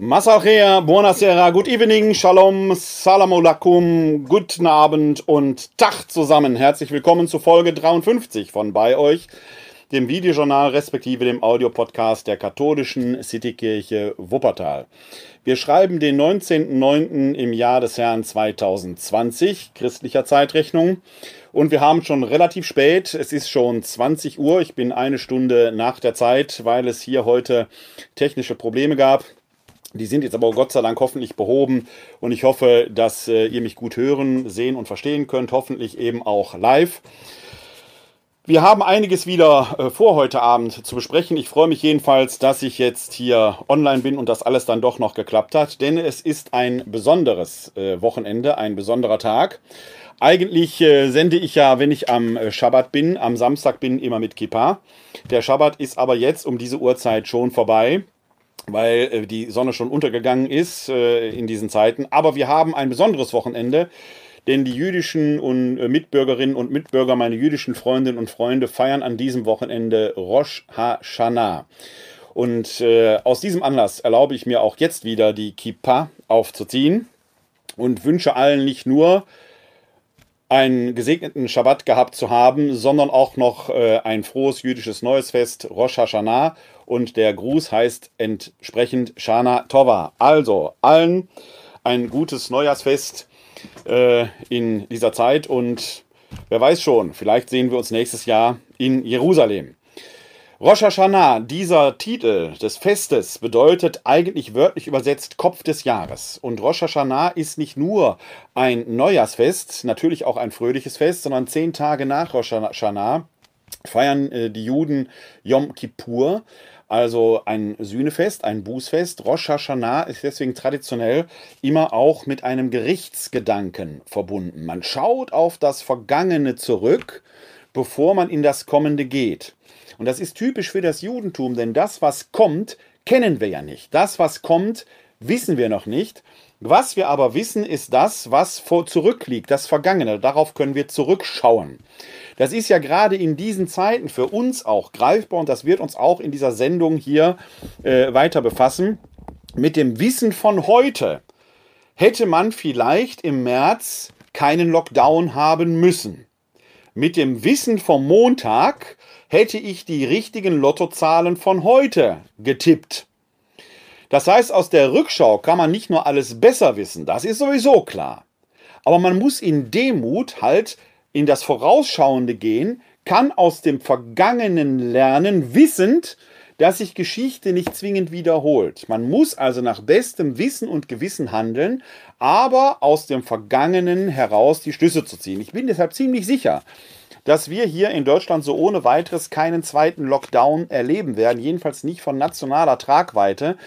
Masachea, buonasera, good evening, shalom, salam alaikum, guten Abend und Tag zusammen. Herzlich willkommen zu Folge 53 von bei euch, dem Videojournal respektive dem Audiopodcast der katholischen Citykirche Wuppertal. Wir schreiben den 19.09. im Jahr des Herrn 2020, christlicher Zeitrechnung. Und wir haben schon relativ spät, es ist schon 20 Uhr, ich bin eine Stunde nach der Zeit, weil es hier heute technische Probleme gab. Die sind jetzt aber Gott sei Dank hoffentlich behoben und ich hoffe, dass äh, ihr mich gut hören, sehen und verstehen könnt, hoffentlich eben auch live. Wir haben einiges wieder äh, vor heute Abend zu besprechen. Ich freue mich jedenfalls, dass ich jetzt hier online bin und das alles dann doch noch geklappt hat, denn es ist ein besonderes äh, Wochenende, ein besonderer Tag. Eigentlich äh, sende ich ja, wenn ich am äh, Schabbat bin, am Samstag bin, immer mit Kippa. Der Schabbat ist aber jetzt um diese Uhrzeit schon vorbei weil äh, die Sonne schon untergegangen ist äh, in diesen Zeiten. Aber wir haben ein besonderes Wochenende, denn die jüdischen und äh, Mitbürgerinnen und Mitbürger, meine jüdischen Freundinnen und Freunde, feiern an diesem Wochenende Rosh Hashanah. Und aus diesem Anlass erlaube ich mir auch jetzt wieder die Kippa aufzuziehen und wünsche allen nicht nur einen gesegneten Schabbat gehabt zu haben, sondern auch noch äh, ein frohes jüdisches neues Fest, Rosh Hashanah. Und der Gruß heißt entsprechend Shana Tova. Also allen ein gutes Neujahrsfest äh, in dieser Zeit und wer weiß schon, vielleicht sehen wir uns nächstes Jahr in Jerusalem. Rosh Hashanah, dieser Titel des Festes, bedeutet eigentlich wörtlich übersetzt Kopf des Jahres. Und Rosh Hashanah ist nicht nur ein Neujahrsfest, natürlich auch ein fröhliches Fest, sondern zehn Tage nach Rosh Hashanah feiern äh, die Juden Yom Kippur, also ein Sühnefest, ein Bußfest. Rosh Hashanah ist deswegen traditionell immer auch mit einem Gerichtsgedanken verbunden. Man schaut auf das Vergangene zurück, bevor man in das Kommende geht. Und das ist typisch für das Judentum, denn das, was kommt, kennen wir ja nicht. Das, was kommt, wissen wir noch nicht. Was wir aber wissen, ist das, was vor zurückliegt, das Vergangene. Darauf können wir zurückschauen. Das ist ja gerade in diesen Zeiten für uns auch greifbar und das wird uns auch in dieser Sendung hier äh, weiter befassen. Mit dem Wissen von heute hätte man vielleicht im März keinen Lockdown haben müssen. Mit dem Wissen vom Montag hätte ich die richtigen Lottozahlen von heute getippt. Das heißt, aus der Rückschau kann man nicht nur alles besser wissen, das ist sowieso klar. Aber man muss in Demut halt in das Vorausschauende gehen, kann aus dem Vergangenen lernen, wissend, dass sich Geschichte nicht zwingend wiederholt. Man muss also nach bestem Wissen und Gewissen handeln, aber aus dem Vergangenen heraus die Schlüsse zu ziehen. Ich bin deshalb ziemlich sicher, dass wir hier in Deutschland so ohne weiteres keinen zweiten Lockdown erleben werden, jedenfalls nicht von nationaler Tragweite.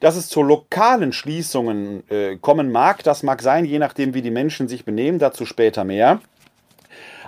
Dass es zu lokalen Schließungen äh, kommen mag, das mag sein, je nachdem, wie die Menschen sich benehmen, dazu später mehr.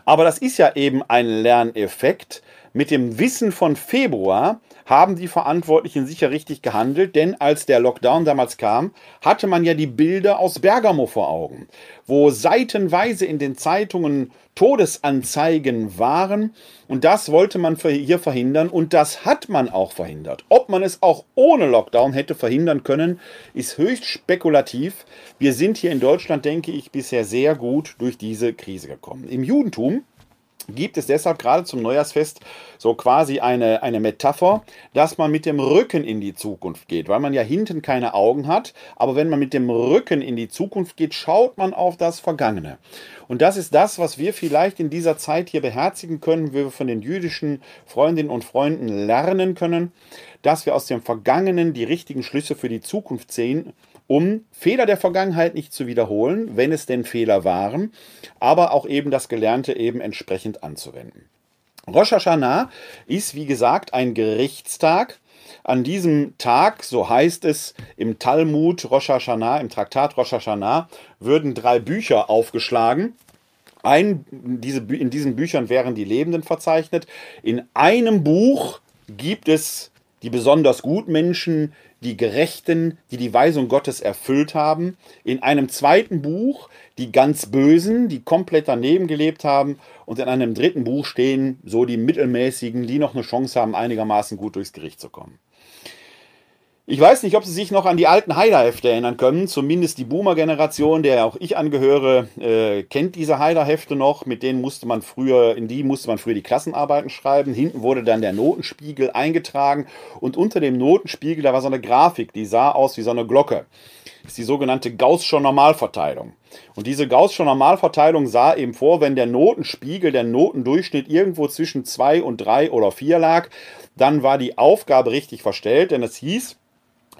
Aber das ist ja eben ein Lerneffekt. Mit dem Wissen von Februar haben die Verantwortlichen sicher richtig gehandelt, denn als der Lockdown damals kam, hatte man ja die Bilder aus Bergamo vor Augen, wo seitenweise in den Zeitungen Todesanzeigen waren und das wollte man hier verhindern und das hat man auch verhindert. Ob man es auch ohne Lockdown hätte verhindern können, ist höchst spekulativ. Wir sind hier in Deutschland, denke ich, bisher sehr gut durch diese Krise gekommen. Im Judentum gibt es deshalb gerade zum Neujahrsfest so quasi eine, eine Metapher, dass man mit dem Rücken in die Zukunft geht, weil man ja hinten keine Augen hat, aber wenn man mit dem Rücken in die Zukunft geht, schaut man auf das Vergangene. Und das ist das, was wir vielleicht in dieser Zeit hier beherzigen können, wie wir von den jüdischen Freundinnen und Freunden lernen können, dass wir aus dem Vergangenen die richtigen Schlüsse für die Zukunft sehen um Fehler der Vergangenheit nicht zu wiederholen, wenn es denn Fehler waren, aber auch eben das Gelernte eben entsprechend anzuwenden. Rosh Hashanah ist, wie gesagt, ein Gerichtstag. An diesem Tag, so heißt es im Talmud Rosh Hashanah, im Traktat Rosh Hashanah, würden drei Bücher aufgeschlagen. Ein, diese, in diesen Büchern wären die Lebenden verzeichnet. In einem Buch gibt es die besonders Gutmenschen, die Gerechten, die die Weisung Gottes erfüllt haben. In einem zweiten Buch die ganz Bösen, die komplett daneben gelebt haben. Und in einem dritten Buch stehen so die Mittelmäßigen, die noch eine Chance haben, einigermaßen gut durchs Gericht zu kommen. Ich weiß nicht, ob Sie sich noch an die alten Haider-Hefte erinnern können. Zumindest die Boomer-Generation, der auch ich angehöre, äh, kennt diese Haider-Hefte noch. Mit denen musste man früher, in die musste man früher die Klassenarbeiten schreiben. Hinten wurde dann der Notenspiegel eingetragen und unter dem Notenspiegel, da war so eine Grafik, die sah aus wie so eine Glocke. Das ist die sogenannte Gaußsche Normalverteilung. Und diese Gaußsche Normalverteilung sah eben vor, wenn der Notenspiegel, der Notendurchschnitt irgendwo zwischen 2 und 3 oder 4 lag, dann war die Aufgabe richtig verstellt, denn es hieß,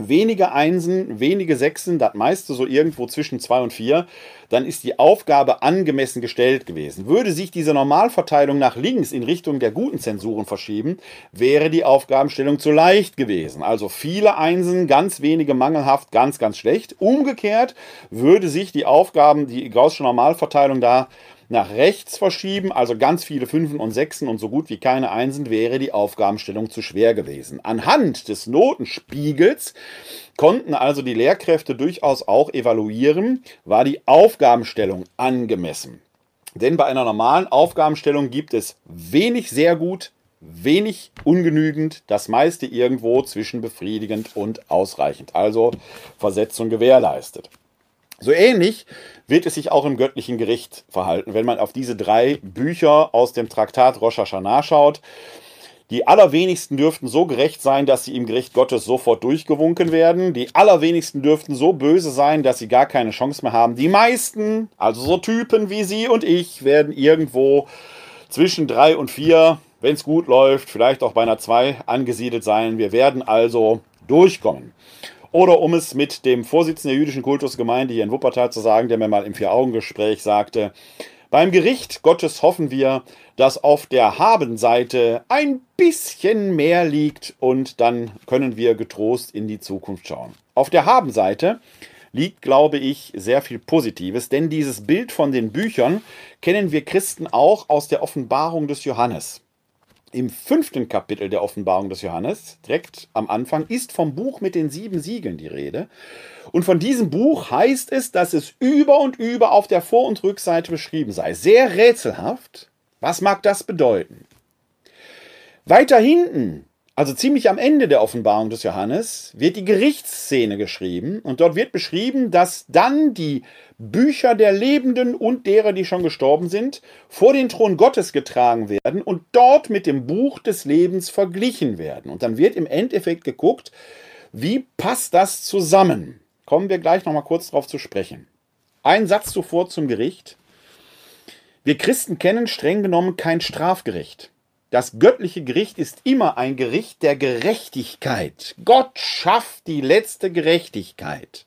wenige Einsen, wenige Sechsen, das meiste so irgendwo zwischen zwei und vier, dann ist die Aufgabe angemessen gestellt gewesen. Würde sich diese Normalverteilung nach links in Richtung der guten Zensuren verschieben, wäre die Aufgabenstellung zu leicht gewesen. Also viele Einsen, ganz wenige mangelhaft, ganz, ganz schlecht. Umgekehrt würde sich die Aufgaben, die Gaußsche Normalverteilung da nach rechts verschieben, also ganz viele Fünfen und Sechsen und so gut wie keine Einsen, wäre die Aufgabenstellung zu schwer gewesen. Anhand des Notenspiegels konnten also die Lehrkräfte durchaus auch evaluieren, war die Aufgabenstellung angemessen. Denn bei einer normalen Aufgabenstellung gibt es wenig sehr gut, wenig ungenügend, das meiste irgendwo zwischen befriedigend und ausreichend. Also Versetzung gewährleistet. So ähnlich wird es sich auch im göttlichen Gericht verhalten, wenn man auf diese drei Bücher aus dem Traktat Rosh Hashanah schaut. Die allerwenigsten dürften so gerecht sein, dass sie im Gericht Gottes sofort durchgewunken werden. Die allerwenigsten dürften so böse sein, dass sie gar keine Chance mehr haben. Die meisten, also so Typen wie Sie und ich, werden irgendwo zwischen drei und vier, wenn es gut läuft, vielleicht auch bei einer zwei angesiedelt sein. Wir werden also durchkommen. Oder um es mit dem Vorsitzenden der jüdischen Kultusgemeinde hier in Wuppertal zu sagen, der mir mal im Vier-Augen-Gespräch sagte, beim Gericht Gottes hoffen wir, dass auf der Habenseite ein bisschen mehr liegt und dann können wir getrost in die Zukunft schauen. Auf der Habenseite liegt, glaube ich, sehr viel Positives, denn dieses Bild von den Büchern kennen wir Christen auch aus der Offenbarung des Johannes im fünften Kapitel der Offenbarung des Johannes, direkt am Anfang, ist vom Buch mit den sieben Siegeln die Rede. Und von diesem Buch heißt es, dass es über und über auf der Vor- und Rückseite beschrieben sei. Sehr rätselhaft. Was mag das bedeuten? Weiter hinten also ziemlich am Ende der Offenbarung des Johannes wird die Gerichtsszene geschrieben und dort wird beschrieben, dass dann die Bücher der Lebenden und derer, die schon gestorben sind, vor den Thron Gottes getragen werden und dort mit dem Buch des Lebens verglichen werden. Und dann wird im Endeffekt geguckt, wie passt das zusammen? Kommen wir gleich noch mal kurz darauf zu sprechen. Ein Satz zuvor zum Gericht. Wir Christen kennen streng genommen kein Strafgericht. Das göttliche Gericht ist immer ein Gericht der Gerechtigkeit. Gott schafft die letzte Gerechtigkeit.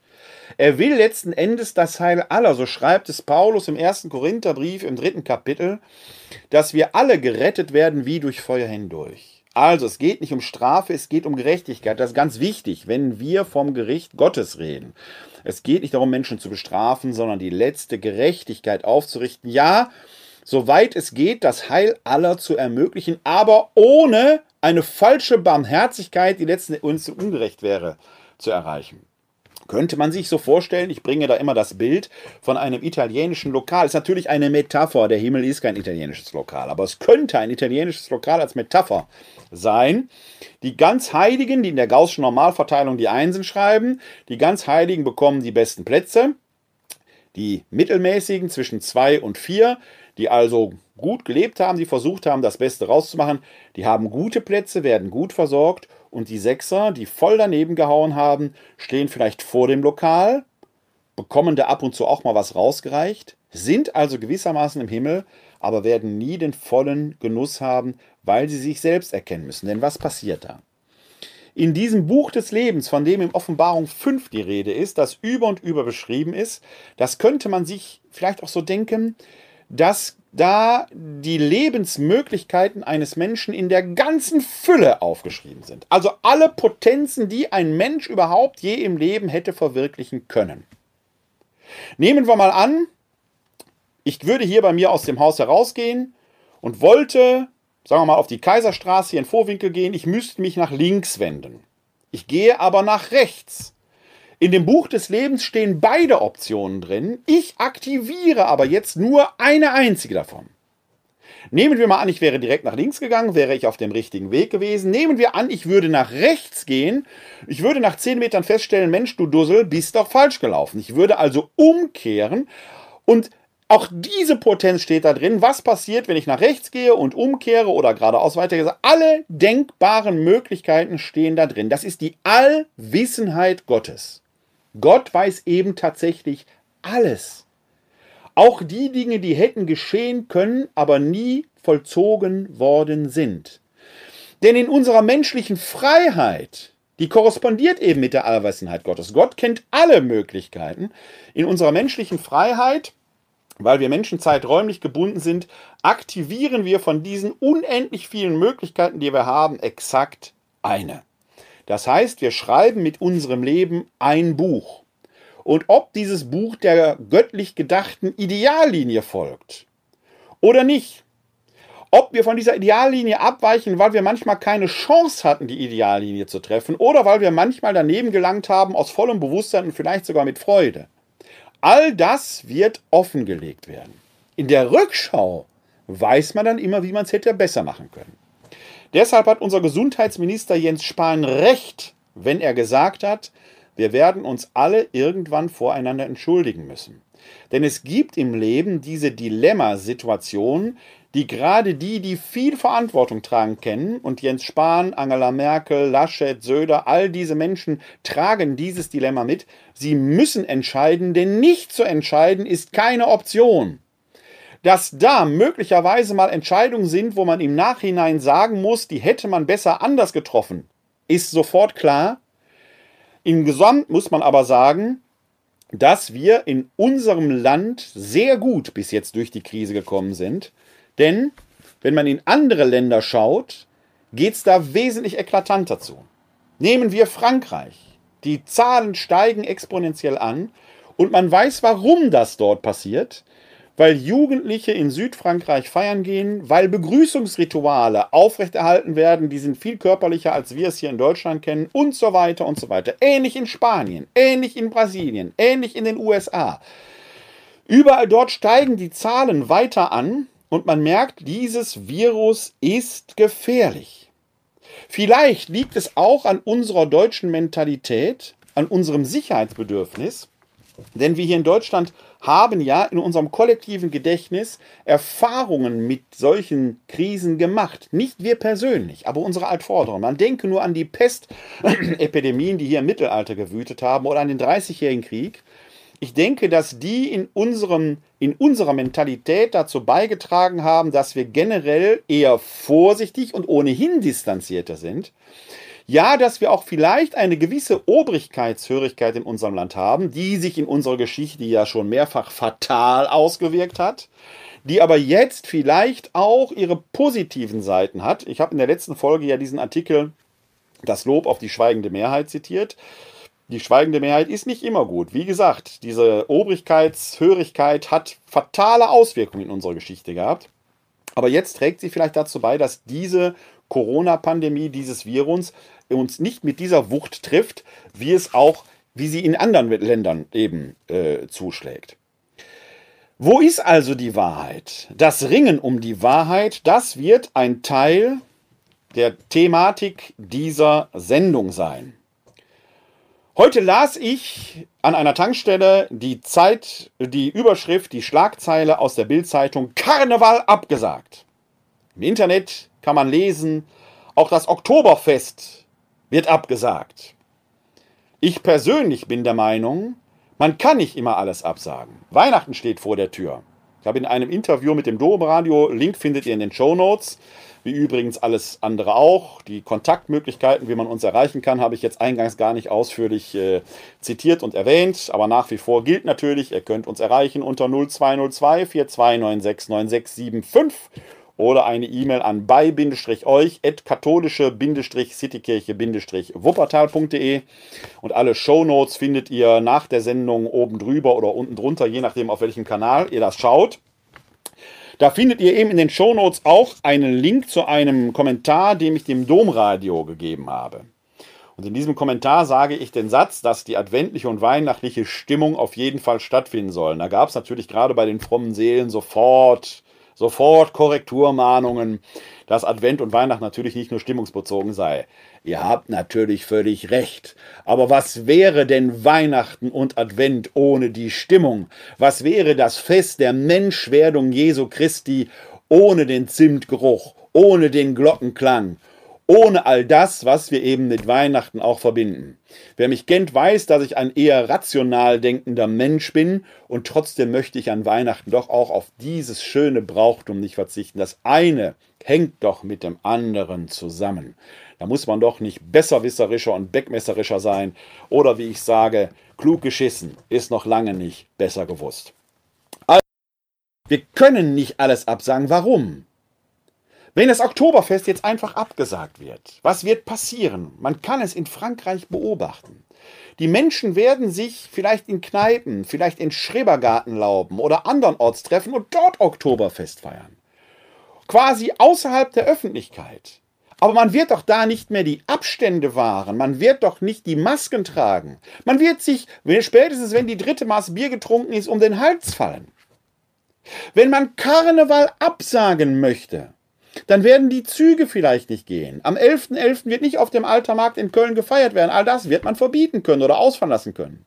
Er will letzten Endes das Heil aller, so schreibt es Paulus im ersten Korintherbrief im dritten Kapitel, dass wir alle gerettet werden wie durch Feuer hindurch. Also es geht nicht um Strafe, es geht um Gerechtigkeit. Das ist ganz wichtig, wenn wir vom Gericht Gottes reden. Es geht nicht darum, Menschen zu bestrafen, sondern die letzte Gerechtigkeit aufzurichten. Ja, soweit es geht, das Heil aller zu ermöglichen, aber ohne eine falsche Barmherzigkeit, die letzten uns ungerecht wäre, zu erreichen. Könnte man sich so vorstellen, ich bringe da immer das Bild von einem italienischen Lokal. Ist natürlich eine Metapher, der Himmel ist kein italienisches Lokal, aber es könnte ein italienisches Lokal als Metapher sein. Die ganz Heiligen, die in der Gaußschen Normalverteilung die Einsen schreiben, die ganz Heiligen bekommen die besten Plätze. Die mittelmäßigen zwischen zwei und vier die also gut gelebt haben, die versucht haben, das Beste rauszumachen, die haben gute Plätze, werden gut versorgt und die Sechser, die voll daneben gehauen haben, stehen vielleicht vor dem Lokal, bekommen da ab und zu auch mal was rausgereicht, sind also gewissermaßen im Himmel, aber werden nie den vollen Genuss haben, weil sie sich selbst erkennen müssen. Denn was passiert da? In diesem Buch des Lebens, von dem in Offenbarung 5 die Rede ist, das über und über beschrieben ist, das könnte man sich vielleicht auch so denken, dass da die Lebensmöglichkeiten eines Menschen in der ganzen Fülle aufgeschrieben sind. Also alle Potenzen, die ein Mensch überhaupt je im Leben hätte verwirklichen können. Nehmen wir mal an, ich würde hier bei mir aus dem Haus herausgehen und wollte, sagen wir mal, auf die Kaiserstraße hier in Vorwinkel gehen. Ich müsste mich nach links wenden. Ich gehe aber nach rechts. In dem Buch des Lebens stehen beide Optionen drin. Ich aktiviere aber jetzt nur eine einzige davon. Nehmen wir mal an, ich wäre direkt nach links gegangen, wäre ich auf dem richtigen Weg gewesen. Nehmen wir an, ich würde nach rechts gehen. Ich würde nach 10 Metern feststellen, Mensch, du Dussel, bist doch falsch gelaufen. Ich würde also umkehren und auch diese Potenz steht da drin. Was passiert, wenn ich nach rechts gehe und umkehre oder geradeaus weitergehe? Alle denkbaren Möglichkeiten stehen da drin. Das ist die Allwissenheit Gottes. Gott weiß eben tatsächlich alles. Auch die Dinge, die hätten geschehen können, aber nie vollzogen worden sind. Denn in unserer menschlichen Freiheit, die korrespondiert eben mit der Allwissenheit Gottes. Gott kennt alle Möglichkeiten. In unserer menschlichen Freiheit weil wir Menschen zeiträumlich gebunden sind, aktivieren wir von diesen unendlich vielen Möglichkeiten, die wir haben, exakt eine. Das heißt, wir schreiben mit unserem Leben ein Buch. Und ob dieses Buch der göttlich gedachten Ideallinie folgt oder nicht, ob wir von dieser Ideallinie abweichen, weil wir manchmal keine Chance hatten, die Ideallinie zu treffen, oder weil wir manchmal daneben gelangt haben aus vollem Bewusstsein und vielleicht sogar mit Freude. All das wird offengelegt werden. In der Rückschau weiß man dann immer, wie man es hätte besser machen können. Deshalb hat unser Gesundheitsminister Jens Spahn recht, wenn er gesagt hat, wir werden uns alle irgendwann voreinander entschuldigen müssen. Denn es gibt im Leben diese Dilemmasituationen, die gerade die, die viel Verantwortung tragen, kennen. Und Jens Spahn, Angela Merkel, Laschet, Söder, all diese Menschen tragen dieses Dilemma mit. Sie müssen entscheiden, denn nicht zu entscheiden ist keine Option. Dass da möglicherweise mal Entscheidungen sind, wo man im Nachhinein sagen muss, die hätte man besser anders getroffen, ist sofort klar. Im Gesamt muss man aber sagen, dass wir in unserem Land sehr gut bis jetzt durch die Krise gekommen sind. Denn wenn man in andere Länder schaut, geht es da wesentlich eklatanter zu. Nehmen wir Frankreich. Die Zahlen steigen exponentiell an und man weiß, warum das dort passiert. Weil Jugendliche in Südfrankreich feiern gehen, weil Begrüßungsrituale aufrechterhalten werden, die sind viel körperlicher, als wir es hier in Deutschland kennen und so weiter und so weiter. Ähnlich in Spanien, ähnlich in Brasilien, ähnlich in den USA. Überall dort steigen die Zahlen weiter an und man merkt, dieses Virus ist gefährlich. Vielleicht liegt es auch an unserer deutschen Mentalität, an unserem Sicherheitsbedürfnis, denn wir hier in Deutschland haben ja in unserem kollektiven Gedächtnis Erfahrungen mit solchen Krisen gemacht. Nicht wir persönlich, aber unsere Altvorderen. Man denke nur an die Pestepidemien, die hier im Mittelalter gewütet haben oder an den Dreißigjährigen Krieg ich denke, dass die in, unserem, in unserer Mentalität dazu beigetragen haben, dass wir generell eher vorsichtig und ohnehin distanzierter sind. Ja, dass wir auch vielleicht eine gewisse Obrigkeitshörigkeit in unserem Land haben, die sich in unserer Geschichte ja schon mehrfach fatal ausgewirkt hat, die aber jetzt vielleicht auch ihre positiven Seiten hat. Ich habe in der letzten Folge ja diesen Artikel Das Lob auf die schweigende Mehrheit zitiert die schweigende Mehrheit ist nicht immer gut. Wie gesagt, diese Obrigkeitshörigkeit hat fatale Auswirkungen in unserer Geschichte gehabt. Aber jetzt trägt sie vielleicht dazu bei, dass diese Corona-Pandemie, dieses Virus uns nicht mit dieser Wucht trifft, wie es auch, wie sie in anderen Ländern eben äh, zuschlägt. Wo ist also die Wahrheit? Das Ringen um die Wahrheit, das wird ein Teil der Thematik dieser Sendung sein. Heute las ich an einer Tankstelle die Zeit, die Überschrift, die Schlagzeile aus der Bildzeitung Karneval abgesagt. Im Internet kann man lesen, auch das Oktoberfest wird abgesagt. Ich persönlich bin der Meinung, man kann nicht immer alles absagen. Weihnachten steht vor der Tür. Ich habe in einem Interview mit dem Domradio, Link findet ihr in den Show Notes, wie übrigens alles andere auch. Die Kontaktmöglichkeiten, wie man uns erreichen kann, habe ich jetzt eingangs gar nicht ausführlich äh, zitiert und erwähnt, aber nach wie vor gilt natürlich, ihr könnt uns erreichen unter 0202 4296 9675 oder eine E-Mail an bei-euch at katholische-citykirche-wuppertal.de und alle Shownotes findet ihr nach der Sendung oben drüber oder unten drunter, je nachdem auf welchem Kanal ihr das schaut. Da findet ihr eben in den Shownotes auch einen Link zu einem Kommentar, den ich dem Domradio gegeben habe. Und in diesem Kommentar sage ich den Satz, dass die adventliche und weihnachtliche Stimmung auf jeden Fall stattfinden sollen. Da gab es natürlich gerade bei den frommen Seelen sofort Sofort Korrekturmahnungen, dass Advent und Weihnacht natürlich nicht nur stimmungsbezogen sei. Ihr habt natürlich völlig recht. Aber was wäre denn Weihnachten und Advent ohne die Stimmung? Was wäre das Fest der Menschwerdung Jesu Christi ohne den Zimtgeruch, ohne den Glockenklang? Ohne all das, was wir eben mit Weihnachten auch verbinden. Wer mich kennt, weiß, dass ich ein eher rational denkender Mensch bin und trotzdem möchte ich an Weihnachten doch auch auf dieses schöne Brauchtum nicht verzichten. Das eine hängt doch mit dem anderen zusammen. Da muss man doch nicht besserwisserischer und beckmesserischer sein oder wie ich sage, klug geschissen ist noch lange nicht besser gewusst. Also, wir können nicht alles absagen. Warum? Wenn das Oktoberfest jetzt einfach abgesagt wird, was wird passieren? Man kann es in Frankreich beobachten. Die Menschen werden sich vielleicht in Kneipen, vielleicht in Schrebergartenlauben oder andernorts treffen und dort Oktoberfest feiern. Quasi außerhalb der Öffentlichkeit. Aber man wird doch da nicht mehr die Abstände wahren. Man wird doch nicht die Masken tragen. Man wird sich, spätestens wenn die dritte Maß Bier getrunken ist, um den Hals fallen. Wenn man Karneval absagen möchte, dann werden die Züge vielleicht nicht gehen. Am 11.11. .11. wird nicht auf dem Altermarkt in Köln gefeiert werden. All das wird man verbieten können oder ausfallen lassen können.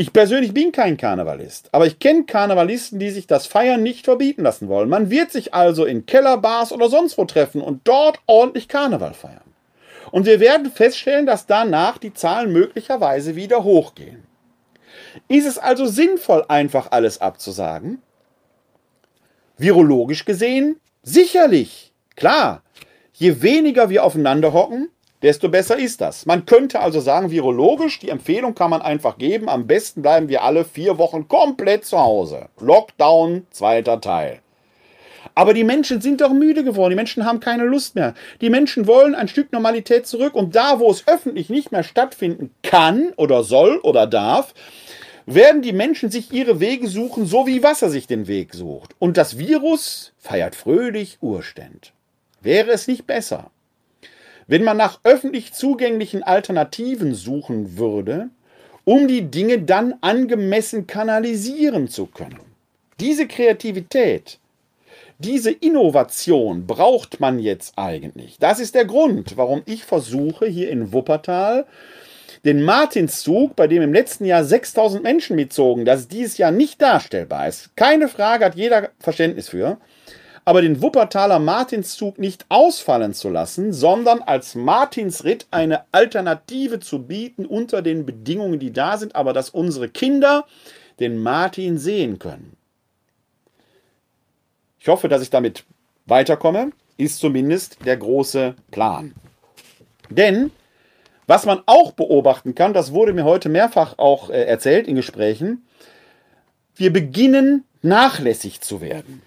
Ich persönlich bin kein Karnevalist, aber ich kenne Karnevalisten, die sich das Feiern nicht verbieten lassen wollen. Man wird sich also in Kellerbars oder sonst wo treffen und dort ordentlich Karneval feiern. Und wir werden feststellen, dass danach die Zahlen möglicherweise wieder hochgehen. Ist es also sinnvoll, einfach alles abzusagen? Virologisch gesehen Sicherlich, klar. Je weniger wir aufeinander hocken, desto besser ist das. Man könnte also sagen, virologisch, die Empfehlung kann man einfach geben, am besten bleiben wir alle vier Wochen komplett zu Hause. Lockdown, zweiter Teil. Aber die Menschen sind doch müde geworden, die Menschen haben keine Lust mehr. Die Menschen wollen ein Stück Normalität zurück und da, wo es öffentlich nicht mehr stattfinden kann oder soll oder darf, werden die Menschen sich ihre Wege suchen, so wie Wasser sich den Weg sucht. Und das Virus feiert fröhlich Urständ. Wäre es nicht besser, wenn man nach öffentlich zugänglichen Alternativen suchen würde, um die Dinge dann angemessen kanalisieren zu können? Diese Kreativität, diese Innovation braucht man jetzt eigentlich. Das ist der Grund, warum ich versuche, hier in Wuppertal den Martinszug, bei dem im letzten Jahr 6000 Menschen mitzogen, das dieses Jahr nicht darstellbar ist. Keine Frage, hat jeder Verständnis für. Aber den Wuppertaler Martinszug nicht ausfallen zu lassen, sondern als Martinsritt eine Alternative zu bieten unter den Bedingungen, die da sind, aber dass unsere Kinder den Martin sehen können. Ich hoffe, dass ich damit weiterkomme, ist zumindest der große Plan. Denn was man auch beobachten kann, das wurde mir heute mehrfach auch äh, erzählt in Gesprächen, wir beginnen nachlässig zu werden.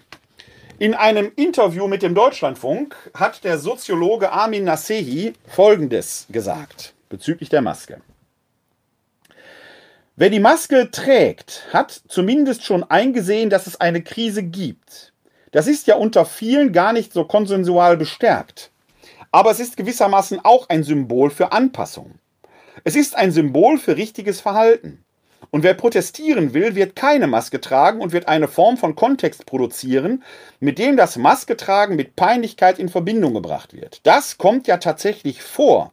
In einem Interview mit dem Deutschlandfunk hat der Soziologe Armin Nasehi Folgendes gesagt bezüglich der Maske. Wer die Maske trägt, hat zumindest schon eingesehen, dass es eine Krise gibt. Das ist ja unter vielen gar nicht so konsensual bestärkt. Aber es ist gewissermaßen auch ein Symbol für Anpassung. Es ist ein Symbol für richtiges Verhalten. Und wer protestieren will, wird keine Maske tragen und wird eine Form von Kontext produzieren, mit dem das Masketragen mit Peinlichkeit in Verbindung gebracht wird. Das kommt ja tatsächlich vor.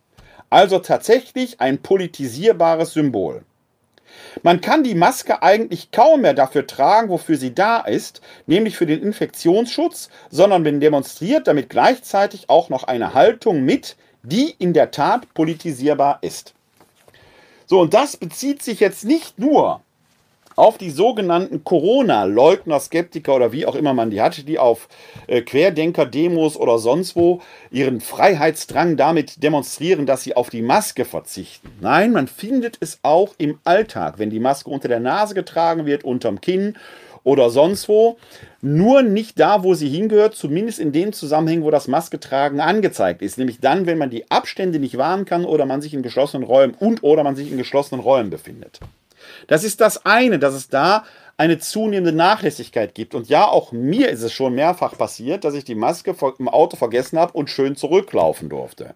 Also tatsächlich ein politisierbares Symbol. Man kann die Maske eigentlich kaum mehr dafür tragen, wofür sie da ist, nämlich für den Infektionsschutz, sondern man demonstriert damit gleichzeitig auch noch eine Haltung mit, die in der Tat politisierbar ist. So, und das bezieht sich jetzt nicht nur auf die sogenannten Corona-Leugner, Skeptiker oder wie auch immer man die hat, die auf äh, Querdenker-Demos oder sonst wo ihren Freiheitsdrang damit demonstrieren, dass sie auf die Maske verzichten. Nein, man findet es auch im Alltag, wenn die Maske unter der Nase getragen wird, unterm Kinn oder sonst wo. Nur nicht da, wo sie hingehört, zumindest in den Zusammenhängen, wo das Masketragen angezeigt ist. Nämlich dann, wenn man die Abstände nicht wahren kann oder man sich in geschlossenen Räumen und oder man sich in geschlossenen Räumen befindet. Das ist das eine, dass es da eine zunehmende Nachlässigkeit gibt. Und ja, auch mir ist es schon mehrfach passiert, dass ich die Maske im Auto vergessen habe und schön zurücklaufen durfte.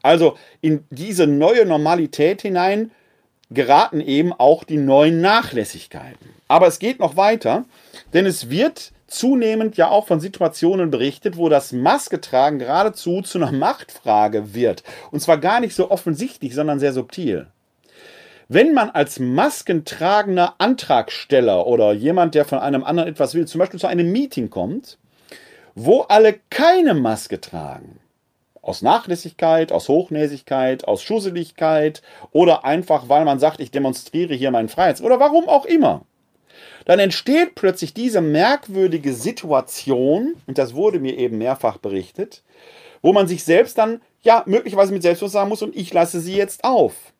Also in diese neue Normalität hinein geraten eben auch die neuen Nachlässigkeiten. Aber es geht noch weiter, denn es wird zunehmend ja auch von Situationen berichtet, wo das Masketragen geradezu zu einer Machtfrage wird. Und zwar gar nicht so offensichtlich, sondern sehr subtil. Wenn man als maskentragender Antragsteller oder jemand, der von einem anderen etwas will, zum Beispiel zu einem Meeting kommt, wo alle keine Maske tragen, aus Nachlässigkeit, aus Hochnäsigkeit, aus Schusseligkeit oder einfach, weil man sagt, ich demonstriere hier meinen Freiheits- oder warum auch immer. Dann entsteht plötzlich diese merkwürdige Situation, und das wurde mir eben mehrfach berichtet, wo man sich selbst dann, ja, möglicherweise mit Selbstbewusstsein sagen muss, und ich lasse sie jetzt auf.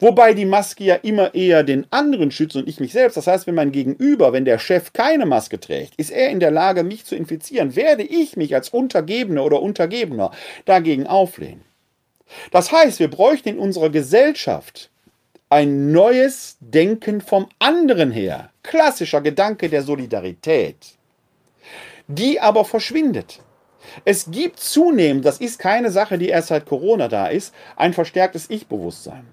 Wobei die Maske ja immer eher den anderen schützt und ich mich selbst. Das heißt, wenn mein Gegenüber, wenn der Chef keine Maske trägt, ist er in der Lage, mich zu infizieren, werde ich mich als Untergebener oder Untergebener dagegen auflehnen. Das heißt, wir bräuchten in unserer Gesellschaft ein neues Denken vom anderen her. Klassischer Gedanke der Solidarität. Die aber verschwindet. Es gibt zunehmend, das ist keine Sache, die erst seit Corona da ist, ein verstärktes Ich-Bewusstsein.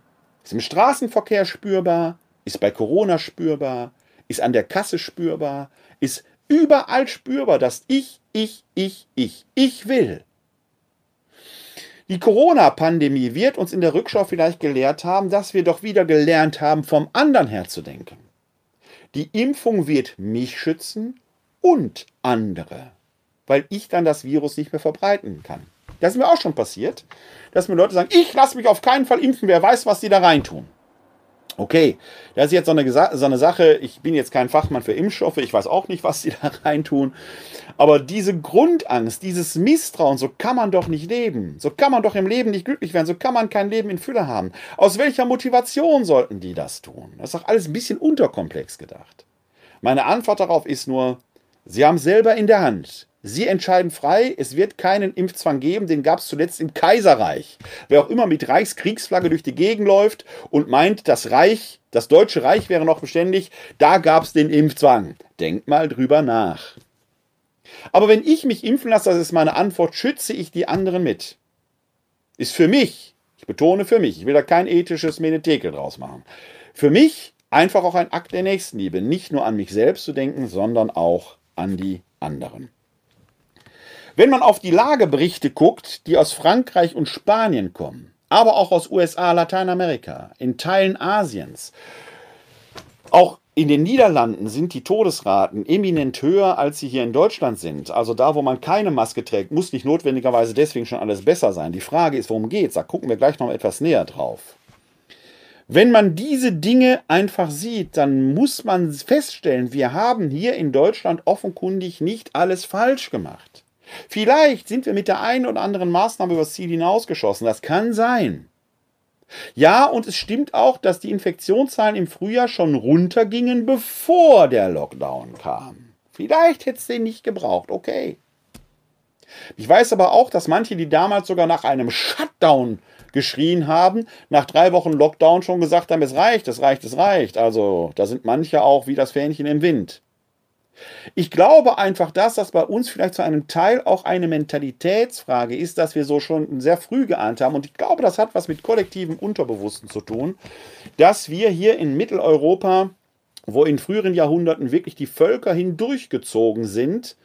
Ist im Straßenverkehr spürbar, ist bei Corona spürbar, ist an der Kasse spürbar, ist überall spürbar, dass ich, ich, ich, ich, ich will. Die Corona-Pandemie wird uns in der Rückschau vielleicht gelehrt haben, dass wir doch wieder gelernt haben, vom anderen her zu denken. Die Impfung wird mich schützen und andere, weil ich dann das Virus nicht mehr verbreiten kann. Das ist mir auch schon passiert, dass mir Leute sagen, ich lasse mich auf keinen Fall impfen, wer weiß, was die da reintun. Okay, das ist jetzt so eine, so eine Sache, ich bin jetzt kein Fachmann für Impfstoffe, ich weiß auch nicht, was die da reintun, aber diese Grundangst, dieses Misstrauen, so kann man doch nicht leben, so kann man doch im Leben nicht glücklich werden, so kann man kein Leben in Fülle haben. Aus welcher Motivation sollten die das tun? Das ist doch alles ein bisschen unterkomplex gedacht. Meine Antwort darauf ist nur, sie haben selber in der Hand, Sie entscheiden frei, es wird keinen Impfzwang geben, den gab es zuletzt im Kaiserreich. Wer auch immer mit Reichskriegsflagge durch die Gegend läuft und meint, das Reich, das Deutsche Reich wäre noch beständig, da gab es den Impfzwang. Denkt mal drüber nach. Aber wenn ich mich impfen lasse, das ist meine Antwort, schütze ich die anderen mit. Ist für mich, ich betone für mich, ich will da kein ethisches Menetekel draus machen, für mich einfach auch ein Akt der Nächstenliebe, nicht nur an mich selbst zu denken, sondern auch an die anderen. Wenn man auf die Lageberichte guckt, die aus Frankreich und Spanien kommen, aber auch aus USA, Lateinamerika, in Teilen Asiens, auch in den Niederlanden sind die Todesraten eminent höher, als sie hier in Deutschland sind. Also da, wo man keine Maske trägt, muss nicht notwendigerweise deswegen schon alles besser sein. Die Frage ist, worum geht's? Da gucken wir gleich noch etwas näher drauf. Wenn man diese Dinge einfach sieht, dann muss man feststellen, wir haben hier in Deutschland offenkundig nicht alles falsch gemacht. Vielleicht sind wir mit der einen oder anderen Maßnahme übers Ziel hinausgeschossen. Das kann sein. Ja, und es stimmt auch, dass die Infektionszahlen im Frühjahr schon runtergingen, bevor der Lockdown kam. Vielleicht hätte es den nicht gebraucht, okay. Ich weiß aber auch, dass manche, die damals sogar nach einem Shutdown geschrien haben, nach drei Wochen Lockdown schon gesagt haben, es reicht, es reicht, es reicht. Also da sind manche auch wie das Fähnchen im Wind. Ich glaube einfach, dass das bei uns vielleicht zu einem Teil auch eine Mentalitätsfrage ist, dass wir so schon sehr früh geahnt haben. Und ich glaube, das hat was mit kollektivem Unterbewussten zu tun, dass wir hier in Mitteleuropa, wo in früheren Jahrhunderten wirklich die Völker hindurchgezogen sind,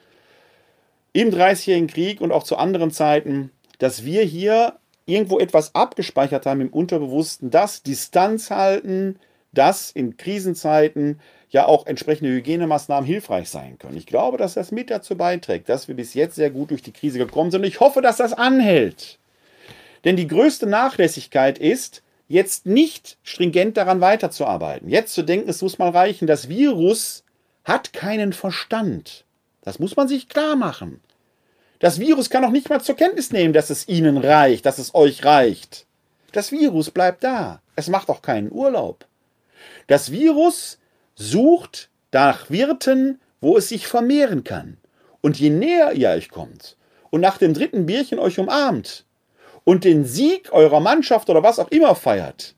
im Dreißigjährigen Krieg und auch zu anderen Zeiten, dass wir hier irgendwo etwas abgespeichert haben im Unterbewussten, das Distanz halten, das in Krisenzeiten ja auch entsprechende Hygienemaßnahmen hilfreich sein können. Ich glaube, dass das mit dazu beiträgt, dass wir bis jetzt sehr gut durch die Krise gekommen sind. Und ich hoffe, dass das anhält. Denn die größte Nachlässigkeit ist, jetzt nicht stringent daran weiterzuarbeiten. Jetzt zu denken, es muss mal reichen. Das Virus hat keinen Verstand. Das muss man sich klar machen. Das Virus kann auch nicht mal zur Kenntnis nehmen, dass es Ihnen reicht, dass es euch reicht. Das Virus bleibt da. Es macht auch keinen Urlaub. Das Virus Sucht nach Wirten, wo es sich vermehren kann. Und je näher ihr euch kommt und nach dem dritten Bierchen euch umarmt und den Sieg eurer Mannschaft oder was auch immer feiert,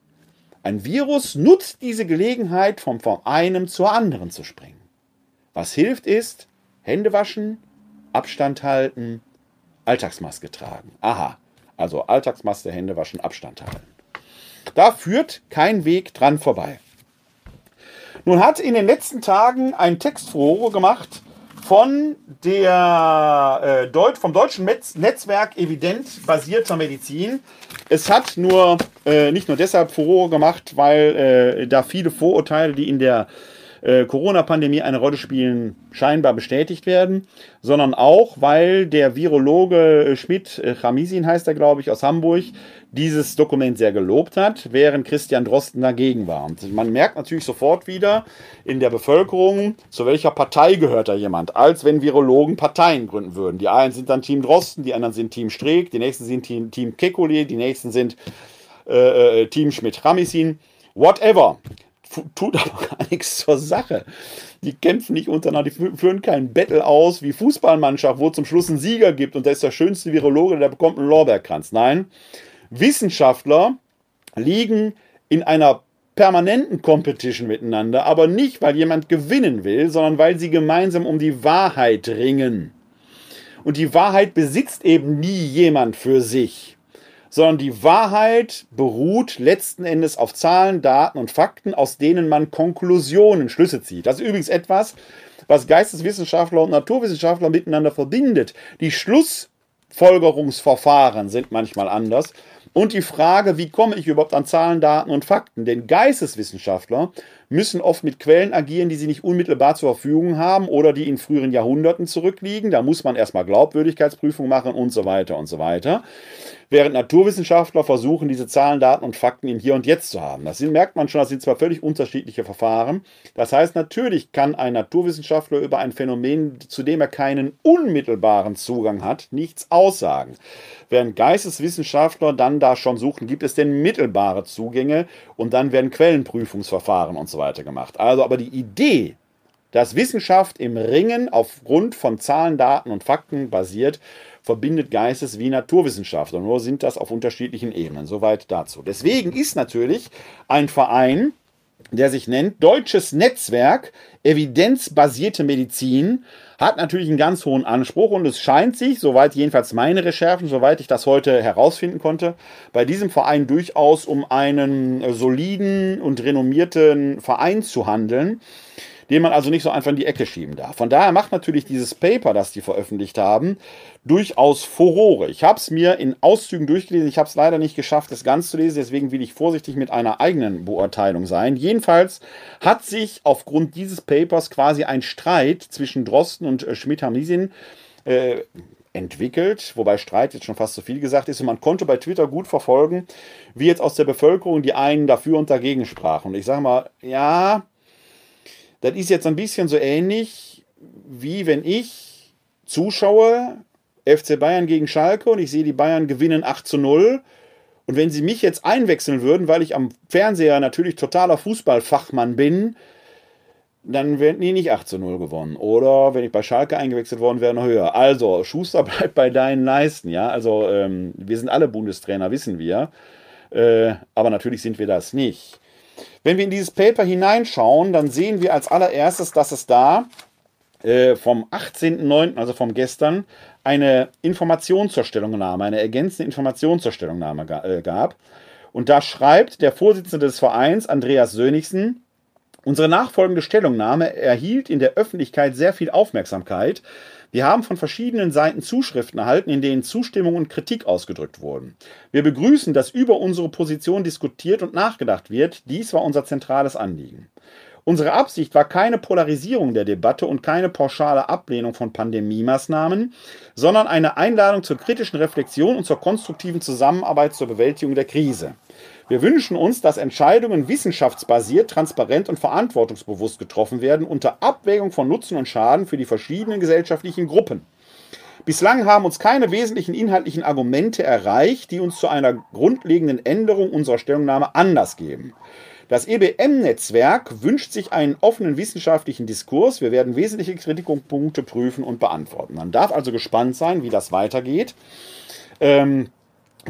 ein Virus nutzt diese Gelegenheit, vom, vom einem zur anderen zu springen. Was hilft ist, Hände waschen, Abstand halten, Alltagsmaske tragen. Aha, also Alltagsmaske, Hände waschen, Abstand halten. Da führt kein Weg dran vorbei. Nun hat in den letzten Tagen ein Text Furore gemacht von der, äh, Deut vom deutschen Metz Netzwerk evidenzbasierter Medizin. Es hat nur äh, nicht nur deshalb Furore gemacht, weil äh, da viele Vorurteile, die in der äh, Corona-Pandemie eine Rolle spielen, scheinbar bestätigt werden, sondern auch, weil der Virologe Schmidt, äh, Chamisin heißt er, glaube ich, aus Hamburg, dieses Dokument sehr gelobt hat, während Christian Drosten dagegen war. Und man merkt natürlich sofort wieder in der Bevölkerung, zu welcher Partei gehört da jemand, als wenn Virologen Parteien gründen würden. Die einen sind dann Team Drosten, die anderen sind Team Streeck, die nächsten sind Team, Team Kekulé, die nächsten sind äh, äh Team Schmidt-Ramisin, whatever tut aber gar nichts zur Sache. Die kämpfen nicht untereinander, die führen kein Battle aus wie Fußballmannschaft, wo es zum Schluss einen Sieger gibt und der ist der schönste Virologe, der bekommt einen Lorbeerkranz. Nein, Wissenschaftler liegen in einer permanenten Competition miteinander, aber nicht, weil jemand gewinnen will, sondern weil sie gemeinsam um die Wahrheit ringen. Und die Wahrheit besitzt eben nie jemand für sich, sondern die Wahrheit beruht letzten Endes auf Zahlen, Daten und Fakten, aus denen man Konklusionen, Schlüsse zieht. Das ist übrigens etwas, was Geisteswissenschaftler und Naturwissenschaftler miteinander verbindet. Die Schlussfolgerungsverfahren sind manchmal anders, und die Frage, wie komme ich überhaupt an Zahlen, Daten und Fakten? Denn Geisteswissenschaftler müssen oft mit Quellen agieren, die sie nicht unmittelbar zur Verfügung haben oder die in früheren Jahrhunderten zurückliegen. Da muss man erstmal Glaubwürdigkeitsprüfung machen und so weiter und so weiter während Naturwissenschaftler versuchen, diese Zahlen, Daten und Fakten im Hier und Jetzt zu haben. Das merkt man schon, das sind zwar völlig unterschiedliche Verfahren. Das heißt, natürlich kann ein Naturwissenschaftler über ein Phänomen, zu dem er keinen unmittelbaren Zugang hat, nichts aussagen. Während Geisteswissenschaftler dann da schon suchen, gibt es denn mittelbare Zugänge und dann werden Quellenprüfungsverfahren und so weiter gemacht. Also aber die Idee, dass Wissenschaft im Ringen aufgrund von Zahlen, Daten und Fakten basiert, verbindet Geistes- wie Naturwissenschaftler. Nur sind das auf unterschiedlichen Ebenen. Soweit dazu. Deswegen ist natürlich ein Verein, der sich nennt Deutsches Netzwerk Evidenzbasierte Medizin, hat natürlich einen ganz hohen Anspruch und es scheint sich, soweit jedenfalls meine Recherchen, soweit ich das heute herausfinden konnte, bei diesem Verein durchaus um einen soliden und renommierten Verein zu handeln den man also nicht so einfach in die Ecke schieben darf. Von daher macht natürlich dieses Paper, das die veröffentlicht haben, durchaus Furore. Ich habe es mir in Auszügen durchgelesen, ich habe es leider nicht geschafft, das ganz zu lesen, deswegen will ich vorsichtig mit einer eigenen Beurteilung sein. Jedenfalls hat sich aufgrund dieses Papers quasi ein Streit zwischen Drosten und äh, Schmidt-Hamisin äh, entwickelt, wobei Streit jetzt schon fast zu viel gesagt ist. Und man konnte bei Twitter gut verfolgen, wie jetzt aus der Bevölkerung die einen dafür und dagegen sprachen. Und ich sage mal, ja, das ist jetzt ein bisschen so ähnlich, wie wenn ich zuschaue, FC Bayern gegen Schalke und ich sehe die Bayern gewinnen 8 zu 0. Und wenn sie mich jetzt einwechseln würden, weil ich am Fernseher natürlich totaler Fußballfachmann bin, dann wären die nicht 8 zu 0 gewonnen. Oder wenn ich bei Schalke eingewechselt worden wäre, noch höher. Also, Schuster bleibt bei deinen Leisten, ja. Also, ähm, wir sind alle Bundestrainer, wissen wir. Äh, aber natürlich sind wir das nicht. Wenn wir in dieses Paper hineinschauen, dann sehen wir als allererstes, dass es da äh, vom 18.09., also vom gestern, eine Information zur Stellungnahme, eine ergänzende Information zur Stellungnahme äh, gab. Und da schreibt der Vorsitzende des Vereins, Andreas Sönigsen, unsere nachfolgende Stellungnahme erhielt in der Öffentlichkeit sehr viel Aufmerksamkeit, wir haben von verschiedenen Seiten Zuschriften erhalten, in denen Zustimmung und Kritik ausgedrückt wurden. Wir begrüßen, dass über unsere Position diskutiert und nachgedacht wird. Dies war unser zentrales Anliegen. Unsere Absicht war keine Polarisierung der Debatte und keine pauschale Ablehnung von Pandemiemaßnahmen, sondern eine Einladung zur kritischen Reflexion und zur konstruktiven Zusammenarbeit zur Bewältigung der Krise. Wir wünschen uns, dass Entscheidungen wissenschaftsbasiert, transparent und verantwortungsbewusst getroffen werden, unter Abwägung von Nutzen und Schaden für die verschiedenen gesellschaftlichen Gruppen. Bislang haben uns keine wesentlichen inhaltlichen Argumente erreicht, die uns zu einer grundlegenden Änderung unserer Stellungnahme Anlass geben. Das EBM-Netzwerk wünscht sich einen offenen wissenschaftlichen Diskurs. Wir werden wesentliche Kritikpunkte prüfen und beantworten. Man darf also gespannt sein, wie das weitergeht. Ähm,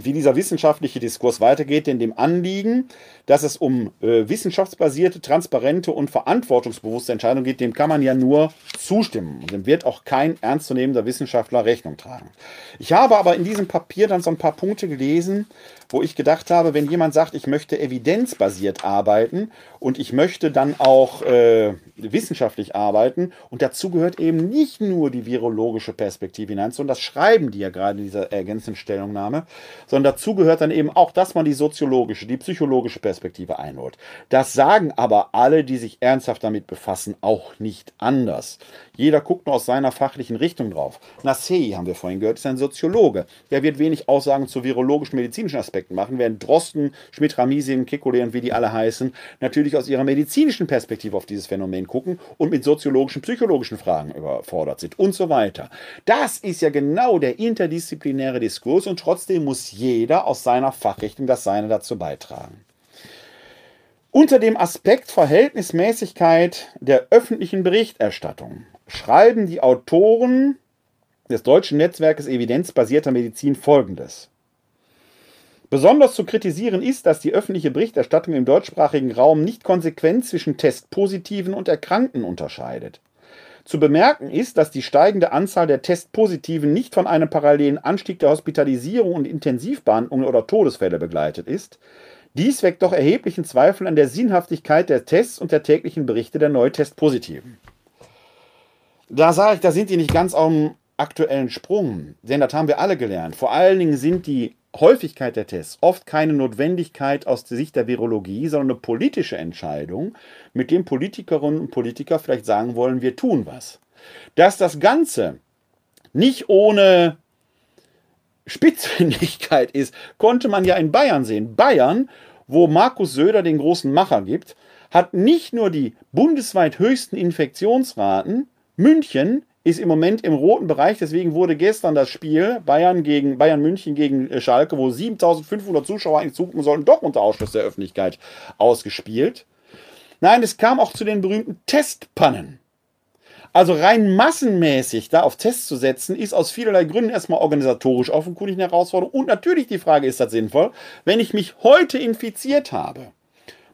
wie dieser wissenschaftliche Diskurs weitergeht, denn dem Anliegen, dass es um äh, wissenschaftsbasierte, transparente und verantwortungsbewusste Entscheidungen geht, dem kann man ja nur zustimmen. Und dem wird auch kein ernstzunehmender Wissenschaftler Rechnung tragen. Ich habe aber in diesem Papier dann so ein paar Punkte gelesen, wo ich gedacht habe, wenn jemand sagt, ich möchte evidenzbasiert arbeiten und ich möchte dann auch äh, wissenschaftlich arbeiten. Und dazu gehört eben nicht nur die virologische Perspektive hinein, sondern das schreiben die ja gerade in dieser ergänzenden Stellungnahme, sondern dazu gehört dann eben auch, dass man die soziologische, die psychologische Perspektive einholt. Das sagen aber alle, die sich ernsthaft damit befassen, auch nicht anders. Jeder guckt nur aus seiner fachlichen Richtung drauf. Nassei, haben wir vorhin gehört, ist ein Soziologe. Der wird wenig Aussagen zu virologischen, medizinischen Aspekten machen, während Drosten, Schmidt-Ramisin, Kekulé und wie die alle heißen, natürlich aus ihrer medizinischen Perspektive auf dieses Phänomen gucken und mit soziologischen, psychologischen Fragen überfordert sind und so weiter. Das ist ja genau der interdisziplinäre Diskurs und trotzdem muss jeder aus seiner Fachrichtung das Seine dazu beitragen. Unter dem Aspekt Verhältnismäßigkeit der öffentlichen Berichterstattung schreiben die Autoren des deutschen Netzwerkes evidenzbasierter Medizin Folgendes. Besonders zu kritisieren ist, dass die öffentliche Berichterstattung im deutschsprachigen Raum nicht konsequent zwischen Testpositiven und Erkrankten unterscheidet. Zu bemerken ist, dass die steigende Anzahl der Testpositiven nicht von einem parallelen Anstieg der Hospitalisierung und Intensivbehandlungen oder Todesfälle begleitet ist. Dies weckt doch erheblichen Zweifel an der Sinnhaftigkeit der Tests und der täglichen Berichte der Neutestpositiven. Da sage ich, da sind die nicht ganz auf dem aktuellen Sprung, denn das haben wir alle gelernt. Vor allen Dingen sind die Häufigkeit der Tests oft keine Notwendigkeit aus der Sicht der Virologie, sondern eine politische Entscheidung, mit dem Politikerinnen und Politiker vielleicht sagen wollen, wir tun was. Dass das Ganze nicht ohne Spitzfindigkeit ist, konnte man ja in Bayern sehen. Bayern, wo Markus Söder den großen Macher gibt, hat nicht nur die bundesweit höchsten Infektionsraten, München ist im Moment im roten Bereich, deswegen wurde gestern das Spiel Bayern gegen Bayern München gegen äh, Schalke, wo 7500 Zuschauer eigentlich zugucken sollten, doch unter Ausschluss der Öffentlichkeit ausgespielt. Nein, es kam auch zu den berühmten Testpannen. Also rein massenmäßig da auf Tests zu setzen, ist aus vielerlei Gründen erstmal organisatorisch offenkundig eine Herausforderung. Und natürlich die Frage, ist das sinnvoll, wenn ich mich heute infiziert habe,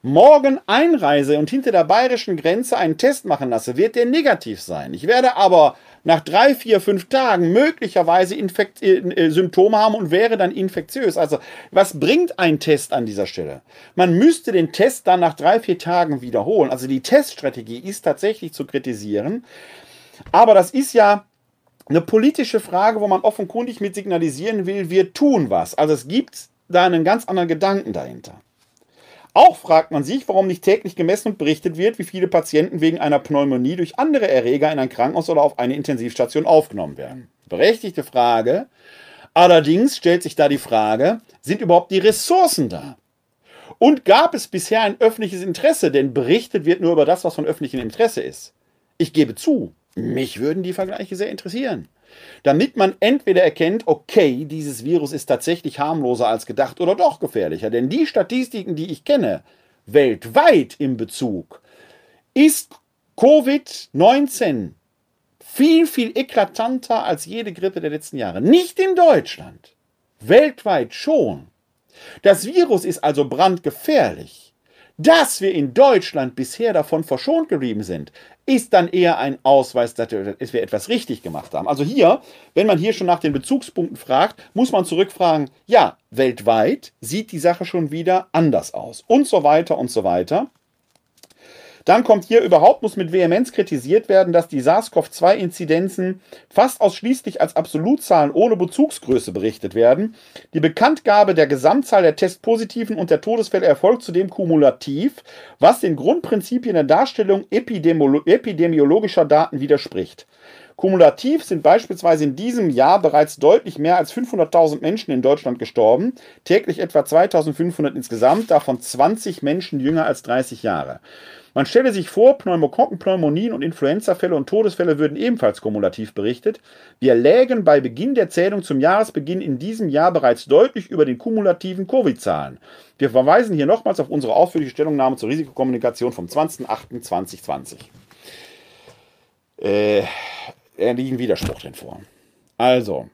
morgen einreise und hinter der bayerischen Grenze einen Test machen lasse, wird der negativ sein. Ich werde aber nach drei, vier, fünf Tagen möglicherweise Infekt äh, äh, Symptome haben und wäre dann infektiös. Also was bringt ein Test an dieser Stelle? Man müsste den Test dann nach drei, vier Tagen wiederholen. Also die Teststrategie ist tatsächlich zu kritisieren. Aber das ist ja eine politische Frage, wo man offenkundig mit signalisieren will, wir tun was. Also es gibt da einen ganz anderen Gedanken dahinter. Auch fragt man sich, warum nicht täglich gemessen und berichtet wird, wie viele Patienten wegen einer Pneumonie durch andere Erreger in ein Krankenhaus oder auf eine Intensivstation aufgenommen werden. Berechtigte Frage. Allerdings stellt sich da die Frage, sind überhaupt die Ressourcen da? Und gab es bisher ein öffentliches Interesse? Denn berichtet wird nur über das, was von öffentlichem Interesse ist. Ich gebe zu, mich würden die Vergleiche sehr interessieren damit man entweder erkennt, okay, dieses Virus ist tatsächlich harmloser als gedacht oder doch gefährlicher. Denn die Statistiken, die ich kenne, weltweit im Bezug, ist Covid-19 viel, viel eklatanter als jede Grippe der letzten Jahre. Nicht in Deutschland, weltweit schon. Das Virus ist also brandgefährlich. Dass wir in Deutschland bisher davon verschont geblieben sind, ist dann eher ein Ausweis, dass wir etwas richtig gemacht haben. Also hier, wenn man hier schon nach den Bezugspunkten fragt, muss man zurückfragen, ja, weltweit sieht die Sache schon wieder anders aus und so weiter und so weiter. Dann kommt hier überhaupt, muss mit Vehemenz kritisiert werden, dass die SARS-CoV-2-Inzidenzen fast ausschließlich als Absolutzahlen ohne Bezugsgröße berichtet werden. Die Bekanntgabe der Gesamtzahl der Testpositiven und der Todesfälle erfolgt zudem kumulativ, was den Grundprinzipien der Darstellung epidemiologischer Daten widerspricht. Kumulativ sind beispielsweise in diesem Jahr bereits deutlich mehr als 500.000 Menschen in Deutschland gestorben, täglich etwa 2.500 insgesamt, davon 20 Menschen jünger als 30 Jahre. Man stelle sich vor, Pneumokokken, Pneumonien und Influenzafälle und Todesfälle würden ebenfalls kumulativ berichtet. Wir lägen bei Beginn der Zählung zum Jahresbeginn in diesem Jahr bereits deutlich über den kumulativen Covid-Zahlen. Wir verweisen hier nochmals auf unsere ausführliche Stellungnahme zur Risikokommunikation vom 20.08.2020. Äh, er liegt ein Widerspruch drin vor. Also,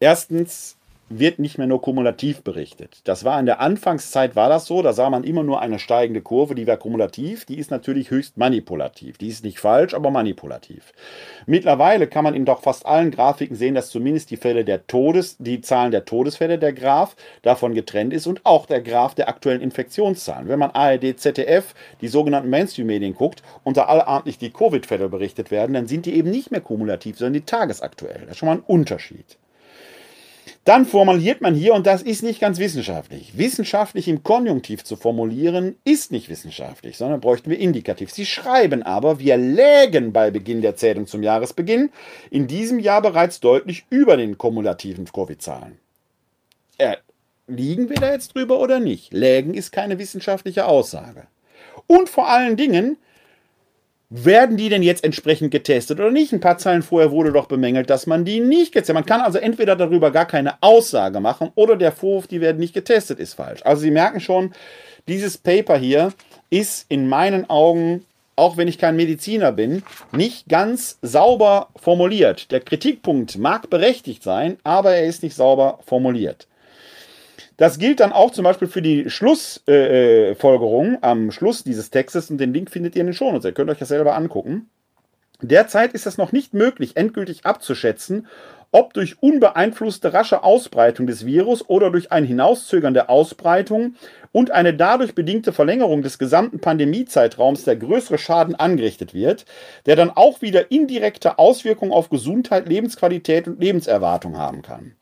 erstens wird nicht mehr nur kumulativ berichtet. Das war in der Anfangszeit war das so, da sah man immer nur eine steigende Kurve, die war kumulativ, die ist natürlich höchst manipulativ. Die ist nicht falsch, aber manipulativ. Mittlerweile kann man in doch fast allen Grafiken sehen, dass zumindest die Fälle der Todes, die Zahlen der Todesfälle der Graph davon getrennt ist und auch der Graph der aktuellen Infektionszahlen. Wenn man ARD, ZDF, die sogenannten Mainstream-Medien guckt und da allabendlich die Covid-Fälle berichtet werden, dann sind die eben nicht mehr kumulativ, sondern die tagesaktuell. Das ist schon mal ein Unterschied. Dann formuliert man hier, und das ist nicht ganz wissenschaftlich. Wissenschaftlich im Konjunktiv zu formulieren, ist nicht wissenschaftlich, sondern bräuchten wir indikativ. Sie schreiben aber, wir lägen bei Beginn der Zählung zum Jahresbeginn in diesem Jahr bereits deutlich über den kumulativen Covid-Zahlen. Äh, liegen wir da jetzt drüber oder nicht? Lägen ist keine wissenschaftliche Aussage. Und vor allen Dingen, werden die denn jetzt entsprechend getestet oder nicht? Ein paar Zeilen vorher wurde doch bemängelt, dass man die nicht getestet Man kann also entweder darüber gar keine Aussage machen oder der Vorwurf, die werden nicht getestet, ist falsch. Also Sie merken schon, dieses Paper hier ist in meinen Augen, auch wenn ich kein Mediziner bin, nicht ganz sauber formuliert. Der Kritikpunkt mag berechtigt sein, aber er ist nicht sauber formuliert. Das gilt dann auch zum Beispiel für die Schlussfolgerung äh, am Schluss dieses Textes und den Link findet ihr in den Shownotes. Ihr könnt euch das selber angucken. Derzeit ist es noch nicht möglich, endgültig abzuschätzen, ob durch unbeeinflusste rasche Ausbreitung des Virus oder durch ein Hinauszögern der Ausbreitung und eine dadurch bedingte Verlängerung des gesamten Pandemiezeitraums der größere Schaden angerichtet wird, der dann auch wieder indirekte Auswirkungen auf Gesundheit, Lebensqualität und Lebenserwartung haben kann.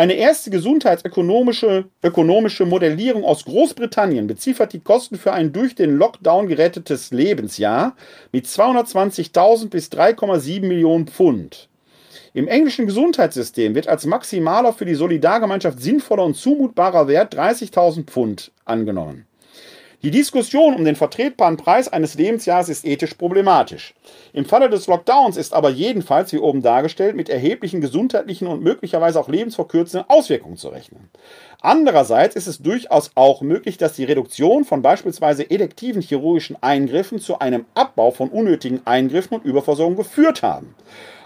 Eine erste gesundheitsökonomische ökonomische Modellierung aus Großbritannien beziffert die Kosten für ein durch den Lockdown gerettetes Lebensjahr mit 220.000 bis 3,7 Millionen Pfund. Im englischen Gesundheitssystem wird als maximaler für die Solidargemeinschaft sinnvoller und zumutbarer Wert 30.000 Pfund angenommen. Die Diskussion um den vertretbaren Preis eines Lebensjahres ist ethisch problematisch. Im Falle des Lockdowns ist aber jedenfalls, wie oben dargestellt, mit erheblichen gesundheitlichen und möglicherweise auch lebensverkürzenden Auswirkungen zu rechnen. Andererseits ist es durchaus auch möglich, dass die Reduktion von beispielsweise elektiven chirurgischen Eingriffen zu einem Abbau von unnötigen Eingriffen und Überversorgung geführt haben.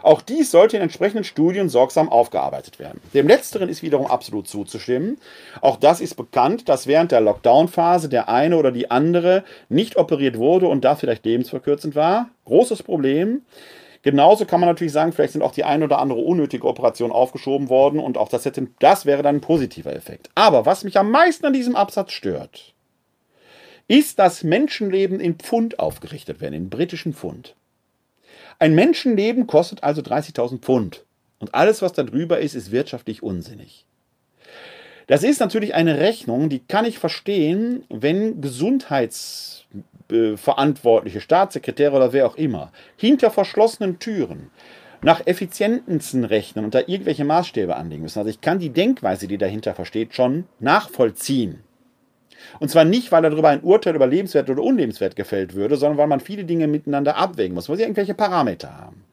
Auch dies sollte in entsprechenden Studien sorgsam aufgearbeitet werden. Dem Letzteren ist wiederum absolut zuzustimmen. Auch das ist bekannt, dass während der Lockdown-Phase der eine oder die andere nicht operiert wurde und da vielleicht lebensverkürzend war. Großes Problem. Genauso kann man natürlich sagen, vielleicht sind auch die ein oder andere unnötige Operation aufgeschoben worden und auch das, hätte, das wäre dann ein positiver Effekt. Aber was mich am meisten an diesem Absatz stört, ist, dass Menschenleben in Pfund aufgerichtet werden, in britischen Pfund. Ein Menschenleben kostet also 30.000 Pfund. Und alles, was da drüber ist, ist wirtschaftlich unsinnig. Das ist natürlich eine Rechnung, die kann ich verstehen, wenn Gesundheitsverantwortliche, Staatssekretäre oder wer auch immer hinter verschlossenen Türen nach Effizienzen rechnen und da irgendwelche Maßstäbe anlegen müssen. Also ich kann die Denkweise, die dahinter versteht, schon nachvollziehen. Und zwar nicht, weil darüber ein Urteil über lebenswert oder unlebenswert gefällt würde, sondern weil man viele Dinge miteinander abwägen muss, weil sie irgendwelche Parameter haben.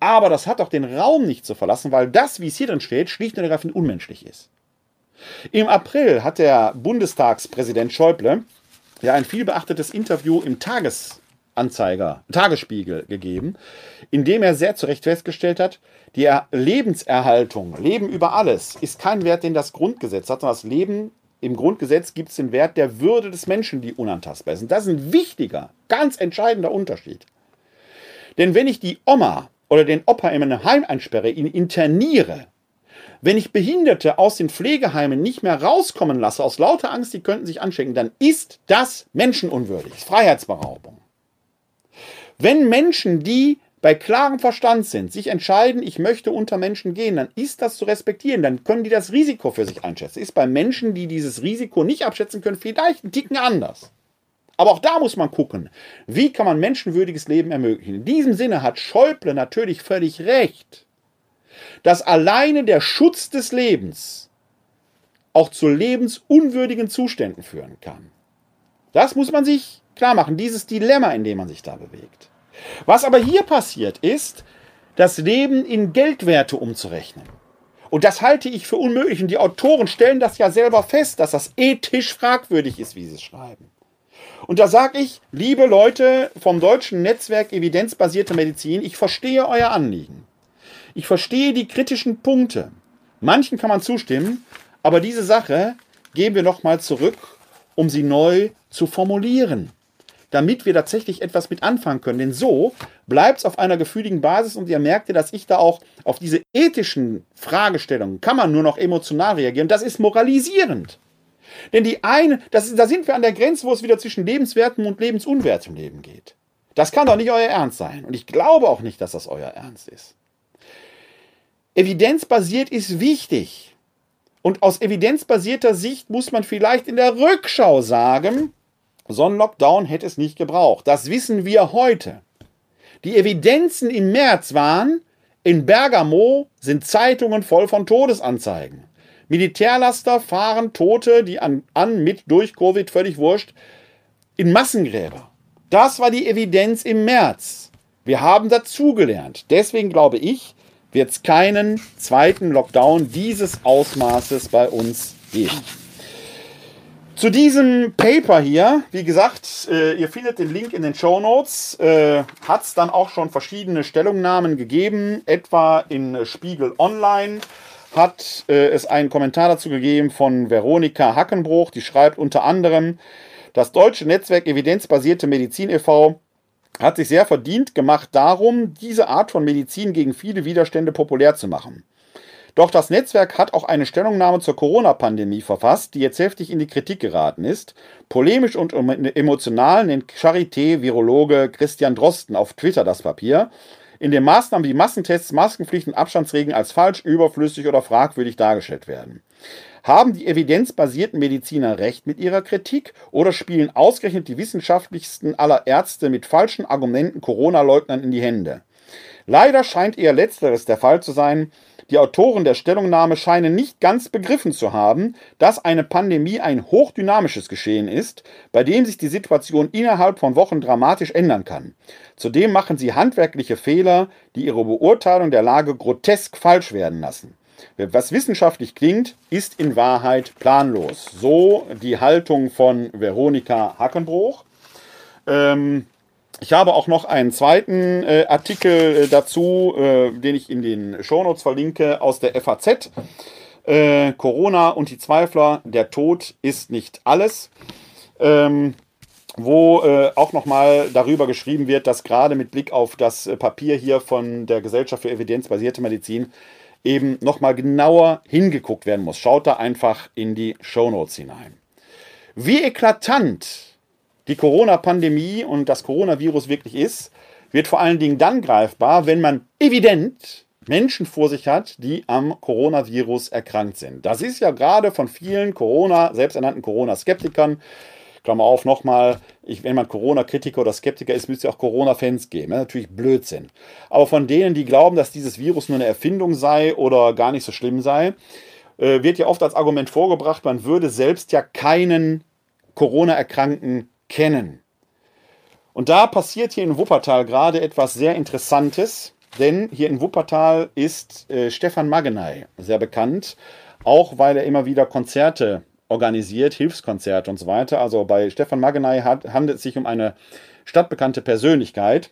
Aber das hat auch den Raum nicht zu verlassen, weil das, wie es hier drin steht, schlicht und ergreifend unmenschlich ist. Im April hat der Bundestagspräsident Schäuble ja ein vielbeachtetes Interview im Tagesanzeiger, Tagesspiegel gegeben, in dem er sehr zu Recht festgestellt hat, die Lebenserhaltung, Leben über alles, ist kein Wert, den das Grundgesetz hat, sondern das Leben im Grundgesetz gibt es den Wert der Würde des Menschen, die unantastbar ist. Und das ist ein wichtiger, ganz entscheidender Unterschied. Denn wenn ich die Oma oder den Opa in einem Heim einsperre, ihn interniere, wenn ich Behinderte aus den Pflegeheimen nicht mehr rauskommen lasse, aus lauter Angst, die könnten sich anstecken, dann ist das menschenunwürdig, Freiheitsberaubung. Wenn Menschen, die bei klarem Verstand sind, sich entscheiden, ich möchte unter Menschen gehen, dann ist das zu respektieren. Dann können die das Risiko für sich einschätzen. Ist bei Menschen, die dieses Risiko nicht abschätzen können, vielleicht ein Ticken anders. Aber auch da muss man gucken, wie kann man menschenwürdiges Leben ermöglichen. In diesem Sinne hat Schäuble natürlich völlig recht, dass alleine der Schutz des Lebens auch zu lebensunwürdigen Zuständen führen kann. Das muss man sich klar machen, dieses Dilemma, in dem man sich da bewegt. Was aber hier passiert ist, das Leben in Geldwerte umzurechnen. Und das halte ich für unmöglich. Und die Autoren stellen das ja selber fest, dass das ethisch fragwürdig ist, wie sie es schreiben. Und da sage ich, liebe Leute vom deutschen Netzwerk Evidenzbasierte Medizin, ich verstehe euer Anliegen. Ich verstehe die kritischen Punkte. Manchen kann man zustimmen, Aber diese Sache geben wir nochmal zurück, um sie neu zu formulieren, damit wir tatsächlich etwas mit anfangen können. Denn so bleibt es auf einer gefühligen Basis und ihr merkt ja, dass ich da auch auf diese ethischen Fragestellungen kann man nur noch emotional reagieren. Das ist moralisierend. Denn die eine, das, da sind wir an der Grenze, wo es wieder zwischen lebenswertem und lebensunwertem Leben geht. Das kann doch nicht euer Ernst sein. Und ich glaube auch nicht, dass das euer Ernst ist. Evidenzbasiert ist wichtig. Und aus evidenzbasierter Sicht muss man vielleicht in der Rückschau sagen, so ein Lockdown hätte es nicht gebraucht. Das wissen wir heute. Die Evidenzen im März waren, in Bergamo sind Zeitungen voll von Todesanzeigen. Militärlaster fahren Tote, die an, an mit durch Covid völlig wurscht, in Massengräber. Das war die Evidenz im März. Wir haben dazugelernt. Deswegen glaube ich, wird es keinen zweiten Lockdown dieses Ausmaßes bei uns geben. Zu diesem Paper hier, wie gesagt, äh, ihr findet den Link in den Show Notes, äh, hat es dann auch schon verschiedene Stellungnahmen gegeben, etwa in Spiegel Online hat äh, es einen Kommentar dazu gegeben von Veronika Hackenbruch, die schreibt unter anderem, das deutsche Netzwerk Evidenzbasierte Medizin e.V hat sich sehr verdient gemacht darum, diese Art von Medizin gegen viele Widerstände populär zu machen. Doch das Netzwerk hat auch eine Stellungnahme zur Corona-Pandemie verfasst, die jetzt heftig in die Kritik geraten ist. Polemisch und emotional nennt Charité-Virologe Christian Drosten auf Twitter das Papier. In den Maßnahmen wie Massentests, Maskenpflicht und Abstandsregeln als falsch, überflüssig oder fragwürdig dargestellt werden. Haben die evidenzbasierten Mediziner recht mit ihrer Kritik oder spielen ausgerechnet die wissenschaftlichsten aller Ärzte mit falschen Argumenten Corona-Leugnern in die Hände? Leider scheint eher letzteres der Fall zu sein. Die Autoren der Stellungnahme scheinen nicht ganz begriffen zu haben, dass eine Pandemie ein hochdynamisches Geschehen ist, bei dem sich die Situation innerhalb von Wochen dramatisch ändern kann. Zudem machen sie handwerkliche Fehler, die ihre Beurteilung der Lage grotesk falsch werden lassen. Was wissenschaftlich klingt, ist in Wahrheit planlos. So die Haltung von Veronika Hackenbruch. Ähm, ich habe auch noch einen zweiten äh, Artikel äh, dazu, äh, den ich in den Shownotes verlinke, aus der FAZ. Äh, Corona und die Zweifler, der Tod ist nicht alles. Ähm, wo äh, auch nochmal darüber geschrieben wird, dass gerade mit Blick auf das äh, Papier hier von der Gesellschaft für evidenzbasierte Medizin eben nochmal genauer hingeguckt werden muss. Schaut da einfach in die Shownotes hinein. Wie eklatant die Corona-Pandemie und das Coronavirus wirklich ist, wird vor allen Dingen dann greifbar, wenn man evident Menschen vor sich hat, die am Coronavirus erkrankt sind. Das ist ja gerade von vielen Corona, selbsternannten Corona-Skeptikern Klammer auf, nochmal, wenn man Corona-Kritiker oder Skeptiker ist, müsste es auch Corona-Fans geben. Das ist natürlich Blödsinn. Aber von denen, die glauben, dass dieses Virus nur eine Erfindung sei oder gar nicht so schlimm sei, äh, wird ja oft als Argument vorgebracht, man würde selbst ja keinen Corona-Erkrankten kennen. Und da passiert hier in Wuppertal gerade etwas sehr Interessantes, denn hier in Wuppertal ist äh, Stefan Magenay sehr bekannt, auch weil er immer wieder Konzerte organisiert, Hilfskonzerte und so weiter. Also bei Stefan Magenay hat, handelt es sich um eine stadtbekannte Persönlichkeit.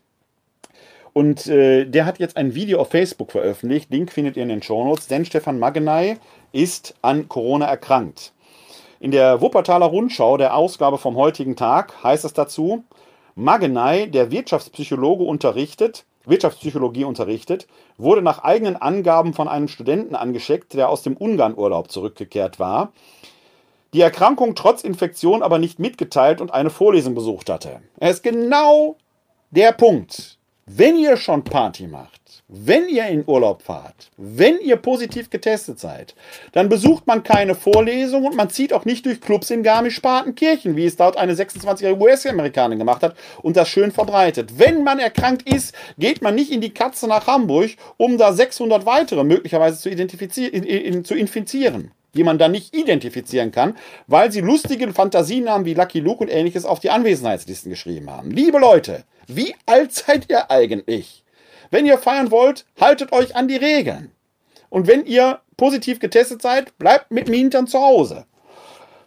Und äh, der hat jetzt ein Video auf Facebook veröffentlicht. Link findet ihr in den Shownotes. Denn Stefan Magenay ist an Corona erkrankt. In der Wuppertaler Rundschau, der Ausgabe vom heutigen Tag, heißt es dazu, Magenay, der Wirtschaftspsychologe unterrichtet, Wirtschaftspsychologie unterrichtet, wurde nach eigenen Angaben von einem Studenten angeschickt, der aus dem Ungarnurlaub zurückgekehrt war die Erkrankung trotz Infektion aber nicht mitgeteilt und eine Vorlesung besucht hatte. Er ist genau der Punkt. Wenn ihr schon Party macht, wenn ihr in Urlaub fahrt, wenn ihr positiv getestet seid, dann besucht man keine Vorlesung und man zieht auch nicht durch Clubs in Garmisch-Partenkirchen, wie es dort eine 26-jährige US-Amerikanerin gemacht hat und das schön verbreitet. Wenn man erkrankt ist, geht man nicht in die Katze nach Hamburg, um da 600 weitere möglicherweise zu, identifizieren, zu infizieren die man dann nicht identifizieren kann, weil sie lustige Fantasienamen wie Lucky Luke und ähnliches auf die Anwesenheitslisten geschrieben haben. Liebe Leute, wie alt seid ihr eigentlich? Wenn ihr feiern wollt, haltet euch an die Regeln. Und wenn ihr positiv getestet seid, bleibt mit dem Hintern zu Hause.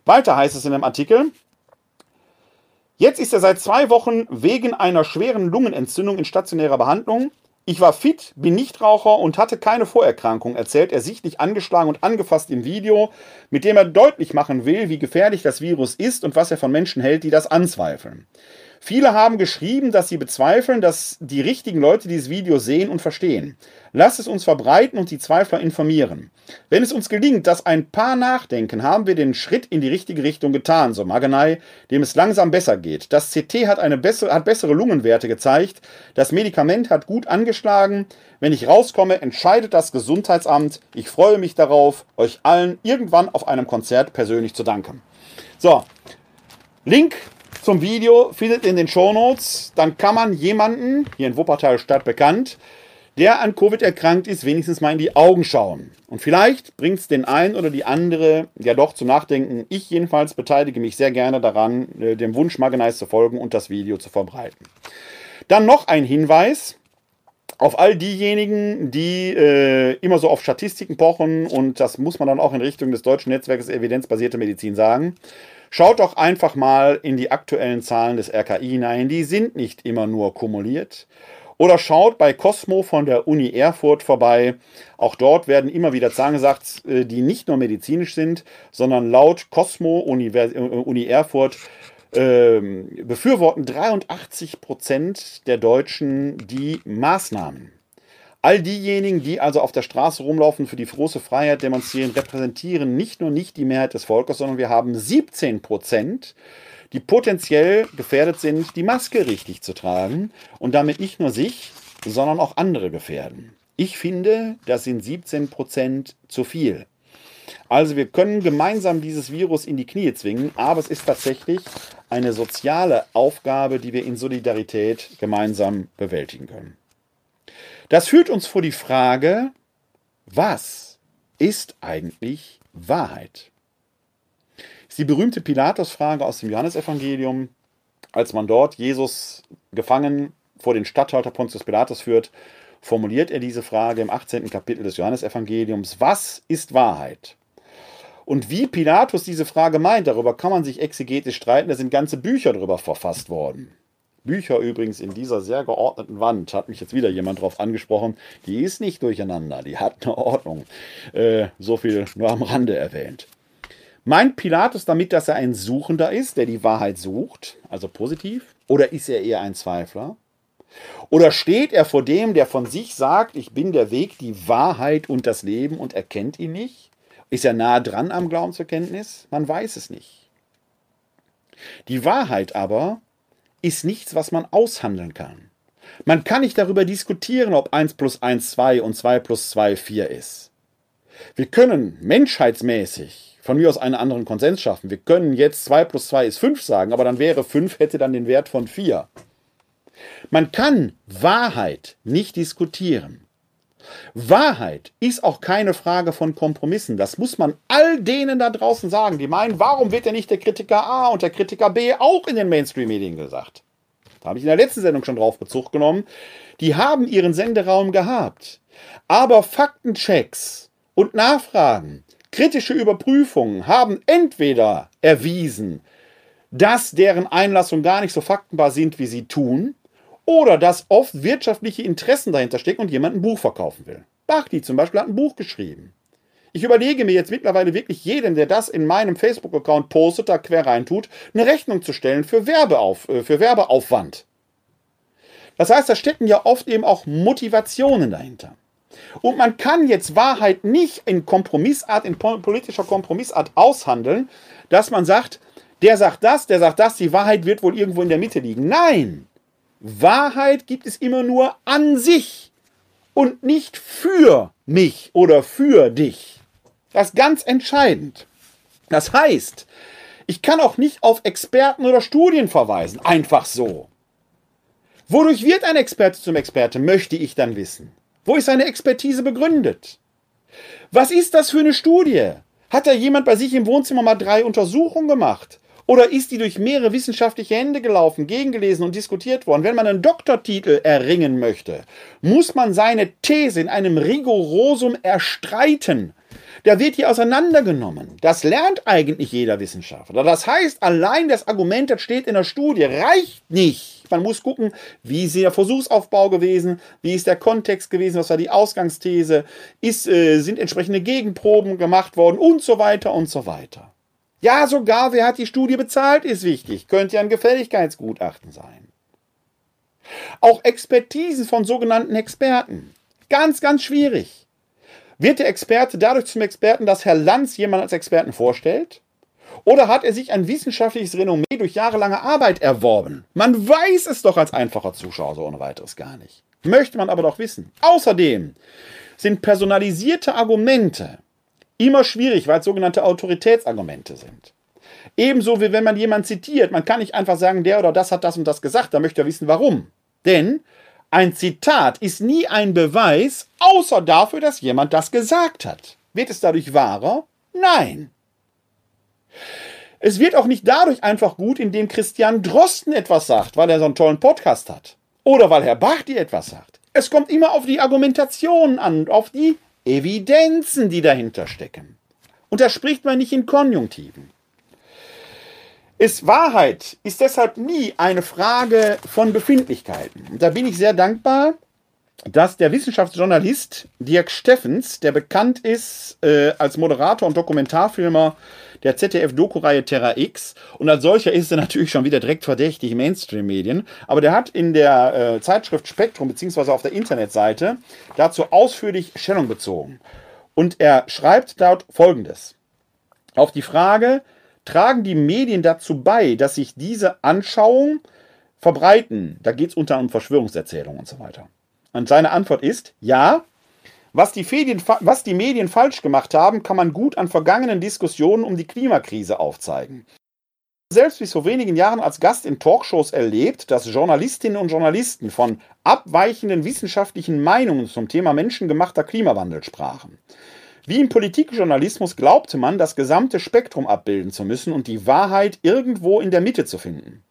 Weiter heißt es in dem Artikel, Jetzt ist er seit zwei Wochen wegen einer schweren Lungenentzündung in stationärer Behandlung. Ich war fit, bin Nichtraucher und hatte keine Vorerkrankung, erzählt er sichtlich angeschlagen und angefasst im Video, mit dem er deutlich machen will, wie gefährlich das Virus ist und was er von Menschen hält, die das anzweifeln. Viele haben geschrieben, dass sie bezweifeln, dass die richtigen Leute dieses Video sehen und verstehen. Lasst es uns verbreiten und die Zweifler informieren. Wenn es uns gelingt, dass ein paar nachdenken, haben wir den Schritt in die richtige Richtung getan, so Maganei, dem es langsam besser geht. Das CT hat, eine bessere, hat bessere Lungenwerte gezeigt. Das Medikament hat gut angeschlagen. Wenn ich rauskomme, entscheidet das Gesundheitsamt. Ich freue mich darauf, euch allen irgendwann auf einem Konzert persönlich zu danken. So, Link zum Video findet in den Shownotes. Dann kann man jemanden, hier in Wuppertal Stadt bekannt, der an Covid erkrankt ist, wenigstens mal in die Augen schauen. Und vielleicht bringt es den einen oder die andere ja doch zum Nachdenken. Ich jedenfalls beteilige mich sehr gerne daran, äh, dem Wunsch Magenais zu folgen und das Video zu verbreiten. Dann noch ein Hinweis auf all diejenigen, die äh, immer so auf Statistiken pochen und das muss man dann auch in Richtung des deutschen Netzwerkes evidenzbasierte Medizin sagen. Schaut doch einfach mal in die aktuellen Zahlen des RKI hinein. Die sind nicht immer nur kumuliert. Oder schaut bei Cosmo von der Uni Erfurt vorbei. Auch dort werden immer wieder Zahlen gesagt, äh, die nicht nur medizinisch sind, sondern laut Cosmo Univers äh, Uni Erfurt ähm, befürworten 83 Prozent der Deutschen die Maßnahmen. All diejenigen, die also auf der Straße rumlaufen, für die große Freiheit demonstrieren, repräsentieren nicht nur nicht die Mehrheit des Volkes, sondern wir haben 17 Prozent, die potenziell gefährdet sind, die Maske richtig zu tragen und damit nicht nur sich, sondern auch andere gefährden. Ich finde, das sind 17 Prozent zu viel. Also wir können gemeinsam dieses Virus in die Knie zwingen, aber es ist tatsächlich eine soziale Aufgabe, die wir in Solidarität gemeinsam bewältigen können. Das führt uns vor die Frage, was ist eigentlich Wahrheit? Ist die berühmte Pilatus-Frage aus dem Johannesevangelium, als man dort Jesus gefangen vor den Statthalter Pontius Pilatus führt, formuliert er diese Frage im 18. Kapitel des Johannesevangeliums. Was ist Wahrheit? Und wie Pilatus diese Frage meint, darüber kann man sich exegetisch streiten, da sind ganze Bücher darüber verfasst worden. Bücher übrigens in dieser sehr geordneten Wand, hat mich jetzt wieder jemand drauf angesprochen, die ist nicht durcheinander, die hat eine Ordnung. Äh, so viel nur am Rande erwähnt. Meint Pilatus damit, dass er ein Suchender ist, der die Wahrheit sucht, also positiv? Oder ist er eher ein Zweifler? Oder steht er vor dem, der von sich sagt, ich bin der Weg, die Wahrheit und das Leben und erkennt ihn nicht? Ist er nah dran am Glauben zur Kenntnis? Man weiß es nicht. Die Wahrheit aber ist nichts, was man aushandeln kann. Man kann nicht darüber diskutieren, ob 1 plus 1 2 und 2 plus 2 4 ist. Wir können menschheitsmäßig von mir aus einen anderen Konsens schaffen. Wir können jetzt 2 plus 2 ist 5 sagen, aber dann wäre 5 hätte dann den Wert von 4. Man kann Wahrheit nicht diskutieren. Wahrheit ist auch keine Frage von Kompromissen. Das muss man all denen da draußen sagen, die meinen, warum wird denn nicht der Kritiker A und der Kritiker B auch in den Mainstream-Medien gesagt? Da habe ich in der letzten Sendung schon drauf Bezug genommen. Die haben ihren Senderaum gehabt. Aber Faktenchecks und Nachfragen, kritische Überprüfungen haben entweder erwiesen, dass deren Einlassungen gar nicht so faktenbar sind, wie sie tun, oder dass oft wirtschaftliche Interessen dahinter stecken und jemand ein Buch verkaufen will. Bachti zum Beispiel hat ein Buch geschrieben. Ich überlege mir jetzt mittlerweile wirklich jedem, der das in meinem Facebook-Account postet, da quer rein tut, eine Rechnung zu stellen für, Werbeauf, äh, für Werbeaufwand. Das heißt, da stecken ja oft eben auch Motivationen dahinter. Und man kann jetzt Wahrheit nicht in Kompromissart, in politischer Kompromissart aushandeln, dass man sagt, der sagt das, der sagt das, die Wahrheit wird wohl irgendwo in der Mitte liegen. Nein! Wahrheit gibt es immer nur an sich und nicht für mich oder für dich. Das ist ganz entscheidend. Das heißt, ich kann auch nicht auf Experten oder Studien verweisen, einfach so. Wodurch wird ein Experte zum Experte, möchte ich dann wissen. Wo ist seine Expertise begründet? Was ist das für eine Studie? Hat da jemand bei sich im Wohnzimmer mal drei Untersuchungen gemacht? Oder ist die durch mehrere wissenschaftliche Hände gelaufen, gegengelesen und diskutiert worden? Wenn man einen Doktortitel erringen möchte, muss man seine These in einem Rigorosum erstreiten. Der wird hier auseinandergenommen. Das lernt eigentlich jeder Wissenschaftler. Das heißt, allein das Argument, das steht in der Studie, reicht nicht. Man muss gucken, wie ist der Versuchsaufbau gewesen, wie ist der Kontext gewesen, was war die Ausgangsthese, ist, äh, sind entsprechende Gegenproben gemacht worden und so weiter und so weiter. Ja, sogar wer hat die Studie bezahlt, ist wichtig. Könnte ja ein Gefälligkeitsgutachten sein. Auch Expertisen von sogenannten Experten. Ganz, ganz schwierig. Wird der Experte dadurch zum Experten, dass Herr Lanz jemanden als Experten vorstellt? Oder hat er sich ein wissenschaftliches Renommee durch jahrelange Arbeit erworben? Man weiß es doch als einfacher Zuschauer so ohne weiteres gar nicht. Möchte man aber doch wissen. Außerdem sind personalisierte Argumente immer schwierig, weil es sogenannte Autoritätsargumente sind. Ebenso wie wenn man jemanden zitiert. Man kann nicht einfach sagen, der oder das hat das und das gesagt, da möchte er wissen, warum. Denn ein Zitat ist nie ein Beweis, außer dafür, dass jemand das gesagt hat. Wird es dadurch wahrer? Nein. Es wird auch nicht dadurch einfach gut, indem Christian Drosten etwas sagt, weil er so einen tollen Podcast hat. Oder weil Herr Bachti etwas sagt. Es kommt immer auf die Argumentation an, auf die Evidenzen, die dahinter stecken. Und da spricht man nicht in Konjunktiven. Ist Wahrheit ist deshalb nie eine Frage von Befindlichkeiten. Und da bin ich sehr dankbar, dass der Wissenschaftsjournalist Dirk Steffens, der bekannt ist äh, als Moderator und Dokumentarfilmer der ZDF-Doku-Reihe Terra X und als solcher ist er natürlich schon wieder direkt verdächtig im Mainstream-Medien, aber der hat in der äh, Zeitschrift Spektrum beziehungsweise auf der Internetseite dazu ausführlich Stellung bezogen. Und er schreibt dort Folgendes. Auf die Frage, tragen die Medien dazu bei, dass sich diese Anschauung verbreiten? Da geht es unter anderem um Verschwörungserzählungen und so weiter. Und seine Antwort ist ja. Was die, Medien, was die Medien falsch gemacht haben, kann man gut an vergangenen Diskussionen um die Klimakrise aufzeigen. Selbst bis vor wenigen Jahren als Gast in Talkshows erlebt, dass Journalistinnen und Journalisten von abweichenden wissenschaftlichen Meinungen zum Thema menschengemachter Klimawandel sprachen. Wie im Politikjournalismus glaubte man, das gesamte Spektrum abbilden zu müssen und die Wahrheit irgendwo in der Mitte zu finden.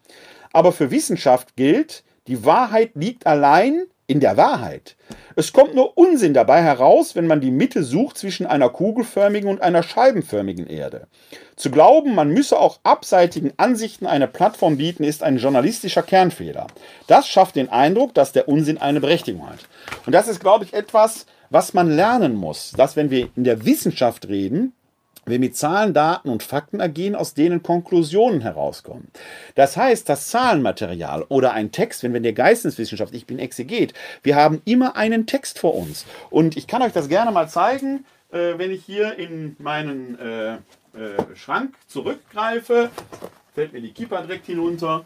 Aber für Wissenschaft gilt, die Wahrheit liegt allein in der Wahrheit. Es kommt nur Unsinn dabei heraus, wenn man die Mitte sucht zwischen einer kugelförmigen und einer scheibenförmigen Erde. Zu glauben, man müsse auch abseitigen Ansichten eine Plattform bieten, ist ein journalistischer Kernfehler. Das schafft den Eindruck, dass der Unsinn eine Berechtigung hat. Und das ist, glaube ich, etwas, was man lernen muss, dass wenn wir in der Wissenschaft reden, wir mit Zahlen, Daten und Fakten ergehen, aus denen Konklusionen herauskommen. Das heißt, das Zahlenmaterial oder ein Text, wenn wir in der Geisteswissenschaft, ich bin Exeget, wir haben immer einen Text vor uns. Und ich kann euch das gerne mal zeigen, äh, wenn ich hier in meinen äh, äh, Schrank zurückgreife, fällt mir die Kippa direkt hinunter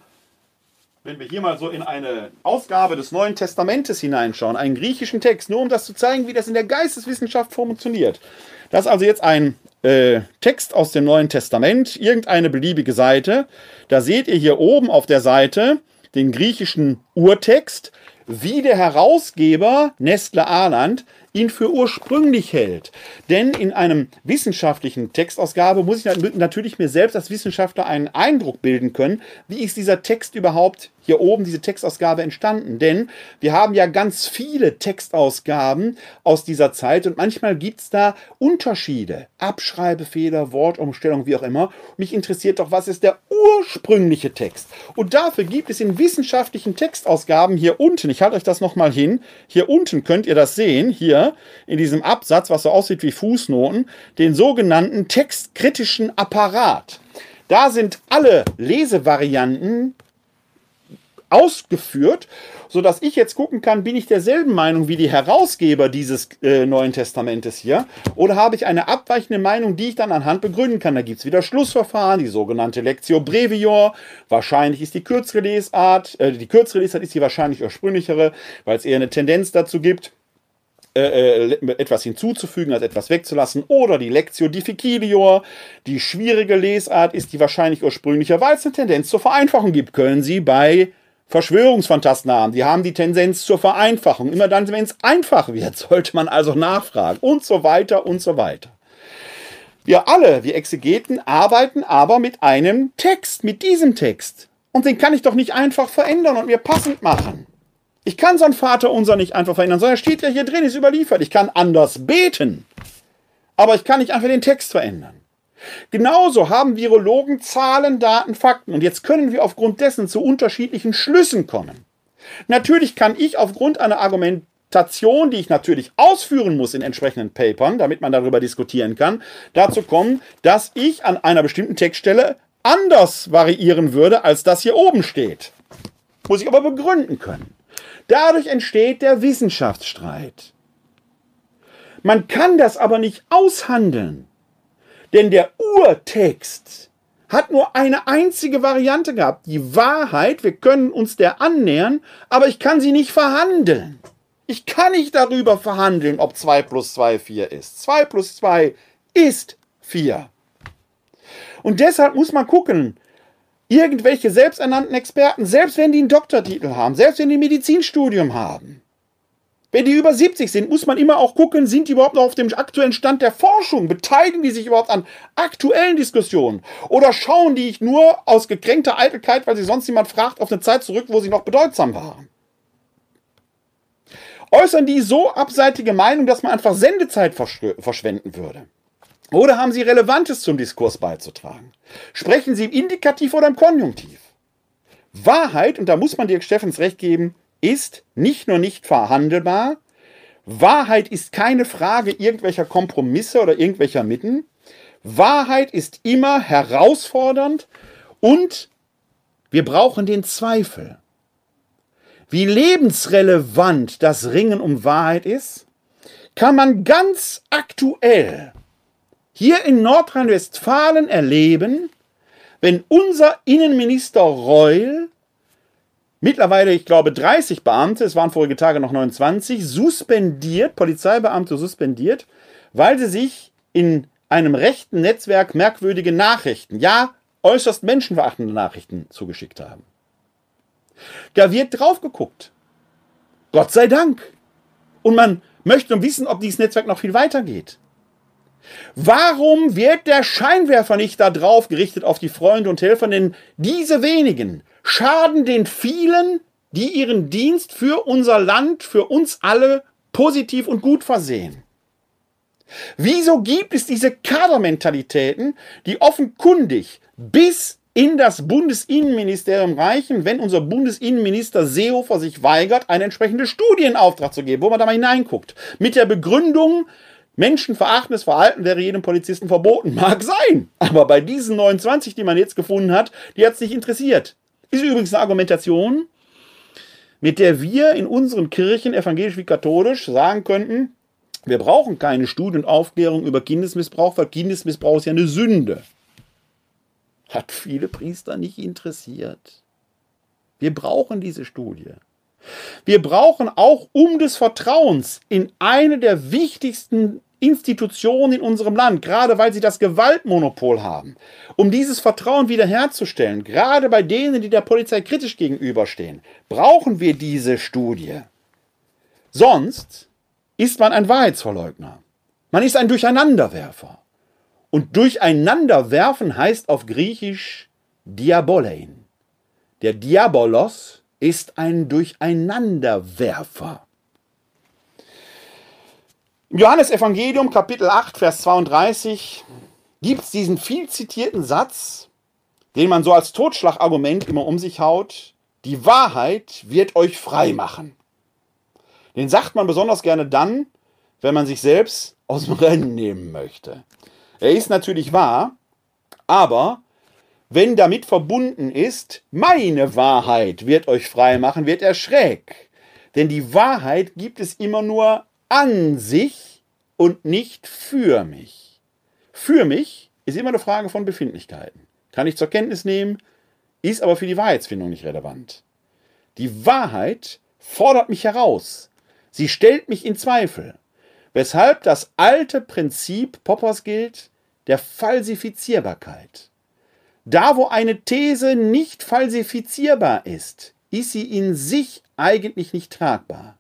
wenn wir hier mal so in eine Ausgabe des Neuen Testamentes hineinschauen, einen griechischen Text, nur um das zu zeigen, wie das in der Geisteswissenschaft funktioniert. Das ist also jetzt ein äh, Text aus dem Neuen Testament, irgendeine beliebige Seite. Da seht ihr hier oben auf der Seite den griechischen Urtext, wie der Herausgeber Nestle Arland ihn für ursprünglich hält. Denn in einem wissenschaftlichen Textausgabe muss ich natürlich mir selbst als Wissenschaftler einen Eindruck bilden können, wie ist dieser Text überhaupt hier oben, diese Textausgabe entstanden. Denn wir haben ja ganz viele Textausgaben aus dieser Zeit und manchmal gibt es da Unterschiede. Abschreibefehler, Wortumstellung, wie auch immer. Mich interessiert doch, was ist der ursprüngliche Text? Und dafür gibt es in wissenschaftlichen Textausgaben hier unten, ich halte euch das nochmal hin, hier unten könnt ihr das sehen, hier in diesem Absatz, was so aussieht wie Fußnoten, den sogenannten textkritischen Apparat. Da sind alle Lesevarianten ausgeführt, so dass ich jetzt gucken kann, bin ich derselben Meinung wie die Herausgeber dieses äh, Neuen Testamentes hier oder habe ich eine abweichende Meinung, die ich dann anhand begründen kann. Da gibt es wieder Schlussverfahren, die sogenannte Lectio Brevior. Wahrscheinlich ist die kürzere Lesart, äh, die kürzere Lesart ist die wahrscheinlich ursprünglichere, weil es eher eine Tendenz dazu gibt. Äh, äh, etwas hinzuzufügen, als etwas wegzulassen. Oder die Lectio Difficilior, die schwierige Lesart ist die wahrscheinlich ursprünglicher, weil es eine Tendenz zur Vereinfachung gibt. Können Sie bei Verschwörungsfantasten haben. Die haben die Tendenz zur Vereinfachung. Immer dann, wenn es einfach wird, sollte man also nachfragen und so weiter und so weiter. Wir alle, wir Exegeten, arbeiten aber mit einem Text, mit diesem Text. Und den kann ich doch nicht einfach verändern und mir passend machen. Ich kann so ein Vater unser nicht einfach verändern, sondern steht ja hier drin, ist überliefert. Ich kann anders beten. Aber ich kann nicht einfach den Text verändern. Genauso haben Virologen Zahlen, Daten, Fakten. Und jetzt können wir aufgrund dessen zu unterschiedlichen Schlüssen kommen. Natürlich kann ich aufgrund einer Argumentation, die ich natürlich ausführen muss in entsprechenden Papern, damit man darüber diskutieren kann, dazu kommen, dass ich an einer bestimmten Textstelle anders variieren würde, als das hier oben steht. Muss ich aber begründen können. Dadurch entsteht der Wissenschaftsstreit. Man kann das aber nicht aushandeln, denn der Urtext hat nur eine einzige Variante gehabt. Die Wahrheit, wir können uns der annähern, aber ich kann sie nicht verhandeln. Ich kann nicht darüber verhandeln, ob 2 plus 2 4 ist. 2 plus 2 ist 4. Und deshalb muss man gucken, irgendwelche selbsternannten Experten, selbst wenn die einen Doktortitel haben, selbst wenn die ein Medizinstudium haben, wenn die über 70 sind, muss man immer auch gucken, sind die überhaupt noch auf dem aktuellen Stand der Forschung? Beteiligen die sich überhaupt an aktuellen Diskussionen? Oder schauen die nur aus gekränkter Eitelkeit, weil sie sonst jemand fragt, auf eine Zeit zurück, wo sie noch bedeutsam waren? Äußern die so abseitige Meinung, dass man einfach Sendezeit verschwenden würde? Oder haben sie Relevantes zum Diskurs beizutragen? Sprechen sie im Indikativ oder im Konjunktiv? Wahrheit, und da muss man Dirk Steffens recht geben, ist nicht nur nicht verhandelbar, Wahrheit ist keine Frage irgendwelcher Kompromisse oder irgendwelcher Mitten. Wahrheit ist immer herausfordernd und wir brauchen den Zweifel. Wie lebensrelevant das Ringen um Wahrheit ist, kann man ganz aktuell hier in Nordrhein-Westfalen erleben, wenn unser Innenminister Reul mittlerweile, ich glaube, 30 Beamte, es waren vorige Tage noch 29, suspendiert, Polizeibeamte suspendiert, weil sie sich in einem rechten Netzwerk merkwürdige Nachrichten, ja, äußerst menschenverachtende Nachrichten zugeschickt haben. Da wird drauf geguckt. Gott sei Dank. Und man möchte wissen, ob dieses Netzwerk noch viel weiter geht. Warum wird der Scheinwerfer nicht da drauf gerichtet auf die Freunde und Helfer? Denn diese wenigen schaden den vielen, die ihren Dienst für unser Land, für uns alle positiv und gut versehen. Wieso gibt es diese Kadermentalitäten, die offenkundig bis in das Bundesinnenministerium reichen, wenn unser Bundesinnenminister Seehofer sich weigert, eine entsprechende Studie in Auftrag zu geben, wo man da mal hineinguckt. Mit der Begründung, Menschenverachtendes Verhalten wäre jedem Polizisten verboten. Mag sein. Aber bei diesen 29, die man jetzt gefunden hat, die hat es nicht interessiert. Ist übrigens eine Argumentation, mit der wir in unseren Kirchen, evangelisch wie katholisch, sagen könnten, wir brauchen keine Studienaufklärung über Kindesmissbrauch, weil Kindesmissbrauch ist ja eine Sünde. Hat viele Priester nicht interessiert. Wir brauchen diese Studie. Wir brauchen auch um des Vertrauens in eine der wichtigsten Institutionen in unserem Land, gerade weil sie das Gewaltmonopol haben, um dieses Vertrauen wiederherzustellen, gerade bei denen, die der Polizei kritisch gegenüberstehen, brauchen wir diese Studie. Sonst ist man ein Wahrheitsverleugner. Man ist ein Durcheinanderwerfer. Und Durcheinanderwerfen heißt auf Griechisch Diabolein. Der Diabolos ist ein Durcheinanderwerfer. Im Johannesevangelium Kapitel 8, Vers 32 gibt es diesen viel zitierten Satz, den man so als Totschlagargument immer um sich haut, die Wahrheit wird euch frei machen. Den sagt man besonders gerne dann, wenn man sich selbst aus dem Rennen nehmen möchte. Er ist natürlich wahr, aber wenn damit verbunden ist, meine Wahrheit wird euch frei machen, wird er schräg. Denn die Wahrheit gibt es immer nur an sich und nicht für mich. Für mich ist immer eine Frage von Befindlichkeiten. Kann ich zur Kenntnis nehmen, ist aber für die Wahrheitsfindung nicht relevant. Die Wahrheit fordert mich heraus. Sie stellt mich in Zweifel. Weshalb das alte Prinzip Poppers gilt, der Falsifizierbarkeit. Da, wo eine These nicht falsifizierbar ist, ist sie in sich eigentlich nicht tragbar.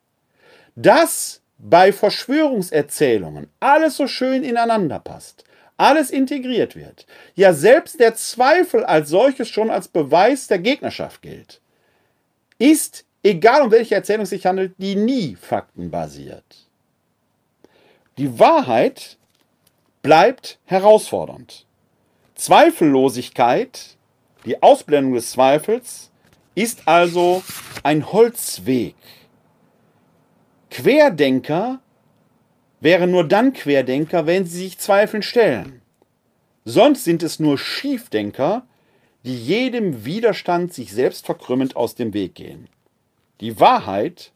Das bei Verschwörungserzählungen alles so schön ineinander passt, alles integriert wird, ja selbst der Zweifel als solches schon als Beweis der Gegnerschaft gilt, ist, egal um welche Erzählung es sich handelt, die nie faktenbasiert. Die Wahrheit bleibt herausfordernd. Zweifellosigkeit, die Ausblendung des Zweifels, ist also ein Holzweg. Querdenker wären nur dann Querdenker, wenn sie sich Zweifeln stellen. Sonst sind es nur Schiefdenker, die jedem Widerstand sich selbst verkrümmend aus dem Weg gehen. Die Wahrheit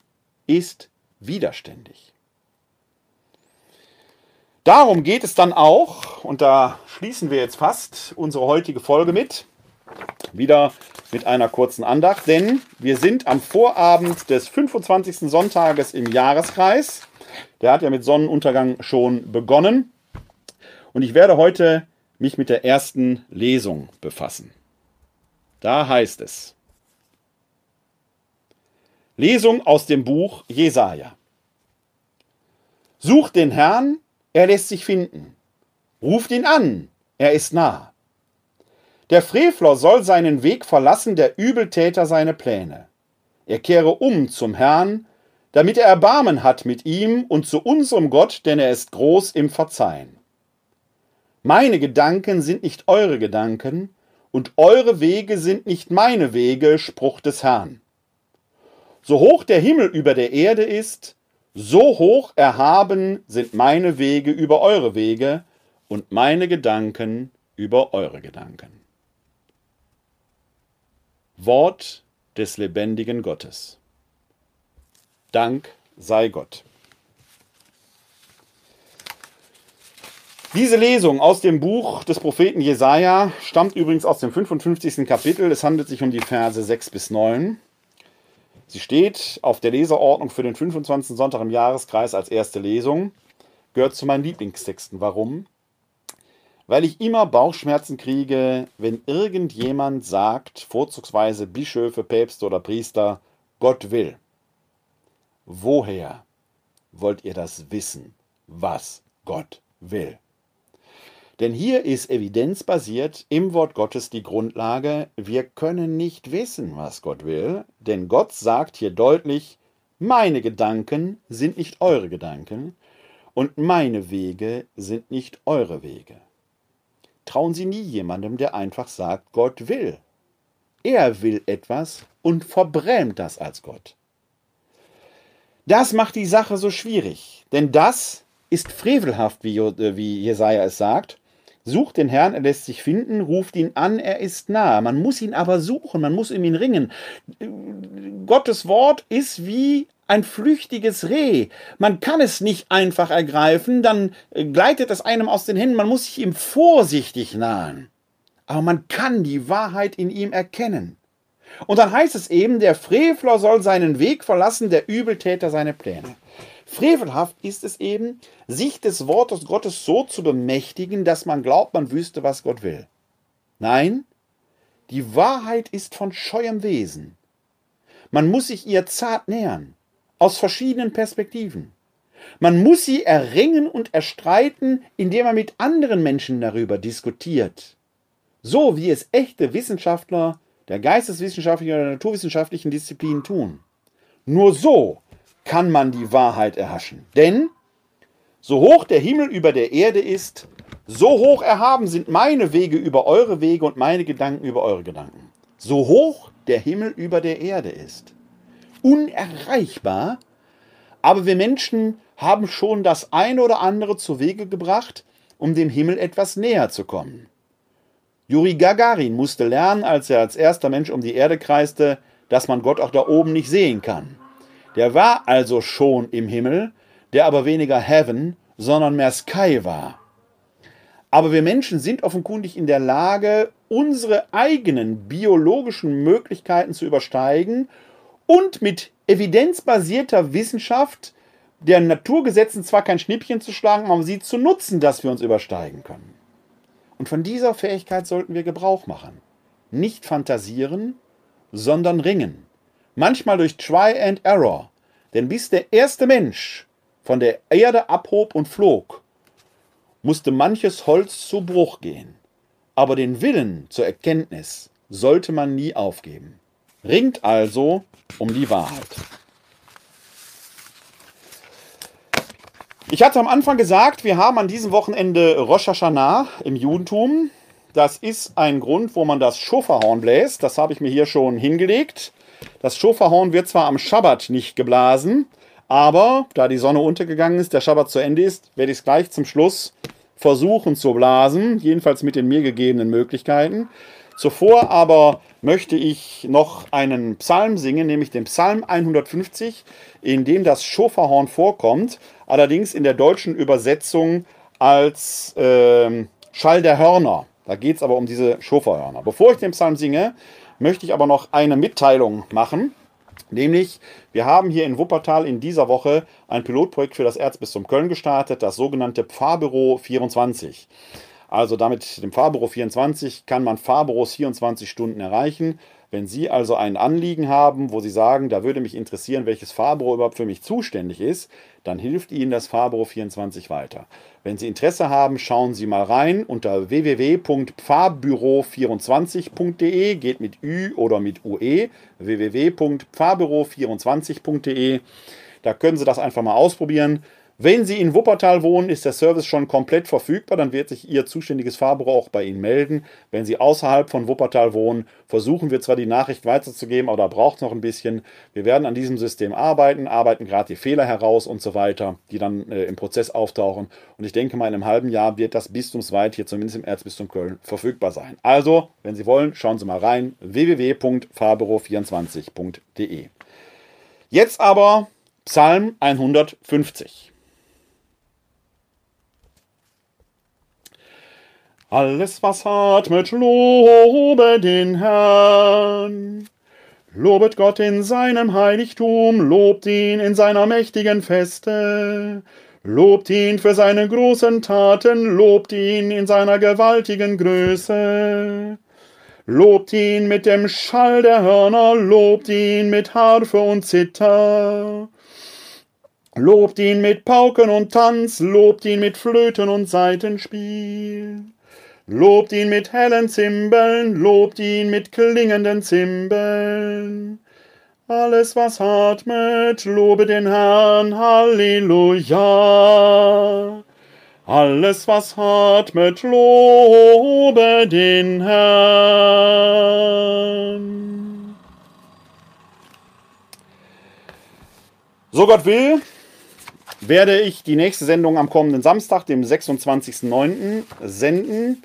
ist widerständig. Darum geht es dann auch, und da schließen wir jetzt fast unsere heutige Folge mit, wieder mit einer kurzen Andacht, denn wir sind am Vorabend des 25. Sonntages im Jahreskreis. Der hat ja mit Sonnenuntergang schon begonnen. Und ich werde heute mich mit der ersten Lesung befassen. Da heißt es: Lesung aus dem Buch Jesaja. Sucht den Herrn, er lässt sich finden. Ruft ihn an, er ist nah. Der Frevler soll seinen Weg verlassen, der Übeltäter seine Pläne. Er kehre um zum Herrn, damit er Erbarmen hat mit ihm und zu unserem Gott, denn er ist groß im Verzeihen. Meine Gedanken sind nicht eure Gedanken, und eure Wege sind nicht meine Wege, Spruch des Herrn. So hoch der Himmel über der Erde ist, so hoch erhaben sind meine Wege über eure Wege und meine Gedanken über eure Gedanken. Wort des lebendigen Gottes. Dank sei Gott. Diese Lesung aus dem Buch des Propheten Jesaja stammt übrigens aus dem 55. Kapitel. Es handelt sich um die Verse 6 bis 9. Sie steht auf der Leserordnung für den 25. Sonntag im Jahreskreis als erste Lesung. Gehört zu meinen Lieblingstexten. Warum? Weil ich immer Bauchschmerzen kriege, wenn irgendjemand sagt, vorzugsweise Bischöfe, Päpste oder Priester, Gott will. Woher wollt ihr das wissen, was Gott will? Denn hier ist evidenzbasiert im Wort Gottes die Grundlage, wir können nicht wissen, was Gott will, denn Gott sagt hier deutlich, meine Gedanken sind nicht eure Gedanken und meine Wege sind nicht eure Wege. Trauen Sie nie jemandem, der einfach sagt, Gott will. Er will etwas und verbrämt das als Gott. Das macht die Sache so schwierig, denn das ist frevelhaft, wie, äh, wie Jesaja es sagt. Sucht den Herrn, er lässt sich finden, ruft ihn an, er ist nah. Man muss ihn aber suchen, man muss um ihn ringen. Gottes Wort ist wie ein flüchtiges Reh. Man kann es nicht einfach ergreifen, dann gleitet es einem aus den Händen, man muss sich ihm vorsichtig nahen. Aber man kann die Wahrheit in ihm erkennen. Und dann heißt es eben, der Frevler soll seinen Weg verlassen, der Übeltäter seine Pläne. Frevelhaft ist es eben, sich des Wortes Gottes so zu bemächtigen, dass man glaubt, man wüsste, was Gott will. Nein, die Wahrheit ist von scheuem Wesen. Man muss sich ihr zart nähern, aus verschiedenen Perspektiven. Man muss sie erringen und erstreiten, indem man mit anderen Menschen darüber diskutiert. So wie es echte Wissenschaftler der geisteswissenschaftlichen oder naturwissenschaftlichen Disziplinen tun. Nur so kann man die Wahrheit erhaschen. Denn so hoch der Himmel über der Erde ist, so hoch erhaben sind meine Wege über eure Wege und meine Gedanken über eure Gedanken. So hoch der Himmel über der Erde ist. Unerreichbar, aber wir Menschen haben schon das eine oder andere zu Wege gebracht, um dem Himmel etwas näher zu kommen. Juri Gagarin musste lernen, als er als erster Mensch um die Erde kreiste, dass man Gott auch da oben nicht sehen kann. Der war also schon im Himmel, der aber weniger Heaven, sondern mehr Sky war. Aber wir Menschen sind offenkundig in der Lage, unsere eigenen biologischen Möglichkeiten zu übersteigen und mit evidenzbasierter Wissenschaft der Naturgesetzen zwar kein Schnippchen zu schlagen, aber sie zu nutzen, dass wir uns übersteigen können. Und von dieser Fähigkeit sollten wir Gebrauch machen. Nicht fantasieren, sondern ringen. Manchmal durch Try and Error. Denn bis der erste Mensch von der Erde abhob und flog musste manches Holz zu Bruch gehen, aber den Willen zur Erkenntnis sollte man nie aufgeben. Ringt also um die Wahrheit. Ich hatte am Anfang gesagt, wir haben an diesem Wochenende Rosh Hashanah im Judentum. Das ist ein Grund, wo man das Schoferhorn bläst. Das habe ich mir hier schon hingelegt. Das Schoferhorn wird zwar am Schabbat nicht geblasen, aber da die Sonne untergegangen ist, der Schabbat zu Ende ist, werde ich es gleich zum Schluss versuchen zu blasen, jedenfalls mit den mir gegebenen Möglichkeiten. Zuvor aber möchte ich noch einen Psalm singen, nämlich den Psalm 150, in dem das Schoferhorn vorkommt, allerdings in der deutschen Übersetzung als äh, Schall der Hörner. Da geht es aber um diese Schoferhörner. Bevor ich den Psalm singe, möchte ich aber noch eine Mitteilung machen. Nämlich, wir haben hier in Wuppertal in dieser Woche ein Pilotprojekt für das Erzbistum Köln gestartet, das sogenannte Pfarrbüro 24. Also damit dem Fahrbüro 24 kann man Fahrbüros 24 Stunden erreichen. Wenn Sie also ein Anliegen haben, wo Sie sagen, da würde mich interessieren, welches Fahrbüro überhaupt für mich zuständig ist, dann hilft Ihnen das Fahrbüro 24 weiter. Wenn Sie Interesse haben, schauen Sie mal rein unter www.pfarrbüro24.de, geht mit Ü oder mit UE, www.pfarrbüro24.de. Da können Sie das einfach mal ausprobieren. Wenn Sie in Wuppertal wohnen, ist der Service schon komplett verfügbar. Dann wird sich Ihr zuständiges Fahrbüro auch bei Ihnen melden. Wenn Sie außerhalb von Wuppertal wohnen, versuchen wir zwar die Nachricht weiterzugeben, aber da braucht es noch ein bisschen. Wir werden an diesem System arbeiten, arbeiten gerade die Fehler heraus und so weiter, die dann äh, im Prozess auftauchen. Und ich denke mal, in einem halben Jahr wird das bistumsweit hier zumindest im Erzbistum Köln verfügbar sein. Also, wenn Sie wollen, schauen Sie mal rein. www.fahrbüro24.de. Jetzt aber Psalm 150. Alles, was atmet, lobe den Herrn. Lobet Gott in seinem Heiligtum, lobt ihn in seiner mächtigen Feste. Lobt ihn für seine großen Taten, lobt ihn in seiner gewaltigen Größe. Lobt ihn mit dem Schall der Hörner, lobt ihn mit Harfe und Zither. Lobt ihn mit Pauken und Tanz, lobt ihn mit Flöten und Saitenspiel. Lobt ihn mit hellen Zimbeln, lobt ihn mit klingenden Zimbeln. Alles, was atmet, lobe den Herrn, Halleluja. Alles, was atmet, lobe den Herrn. So Gott will, werde ich die nächste Sendung am kommenden Samstag, dem 26.09., senden.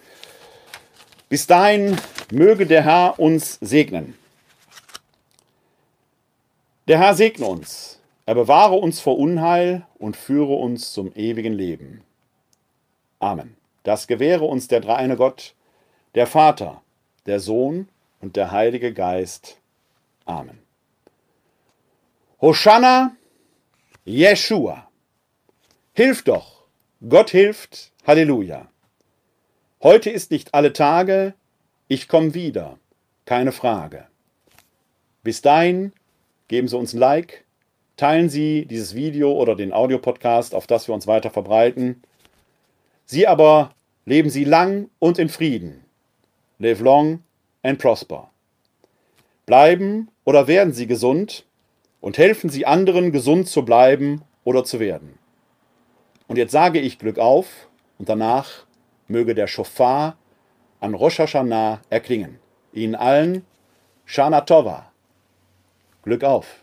Bis dahin möge der Herr uns segnen. Der Herr segne uns, er bewahre uns vor Unheil und führe uns zum ewigen Leben. Amen. Das gewähre uns der dreieine Gott, der Vater, der Sohn und der Heilige Geist. Amen. Hosanna, Jeshua. Hilf doch, Gott hilft, Halleluja. Heute ist nicht alle Tage, ich komme wieder, keine Frage. Bis dahin, geben Sie uns ein Like, teilen Sie dieses Video oder den Audiopodcast, auf das wir uns weiter verbreiten. Sie aber leben Sie lang und in Frieden. Live long and prosper. Bleiben oder werden Sie gesund und helfen Sie anderen, gesund zu bleiben oder zu werden. Und jetzt sage ich Glück auf und danach möge der Schofar an Rosh Hashanah erklingen. Ihnen allen Shana Tova. Glück auf!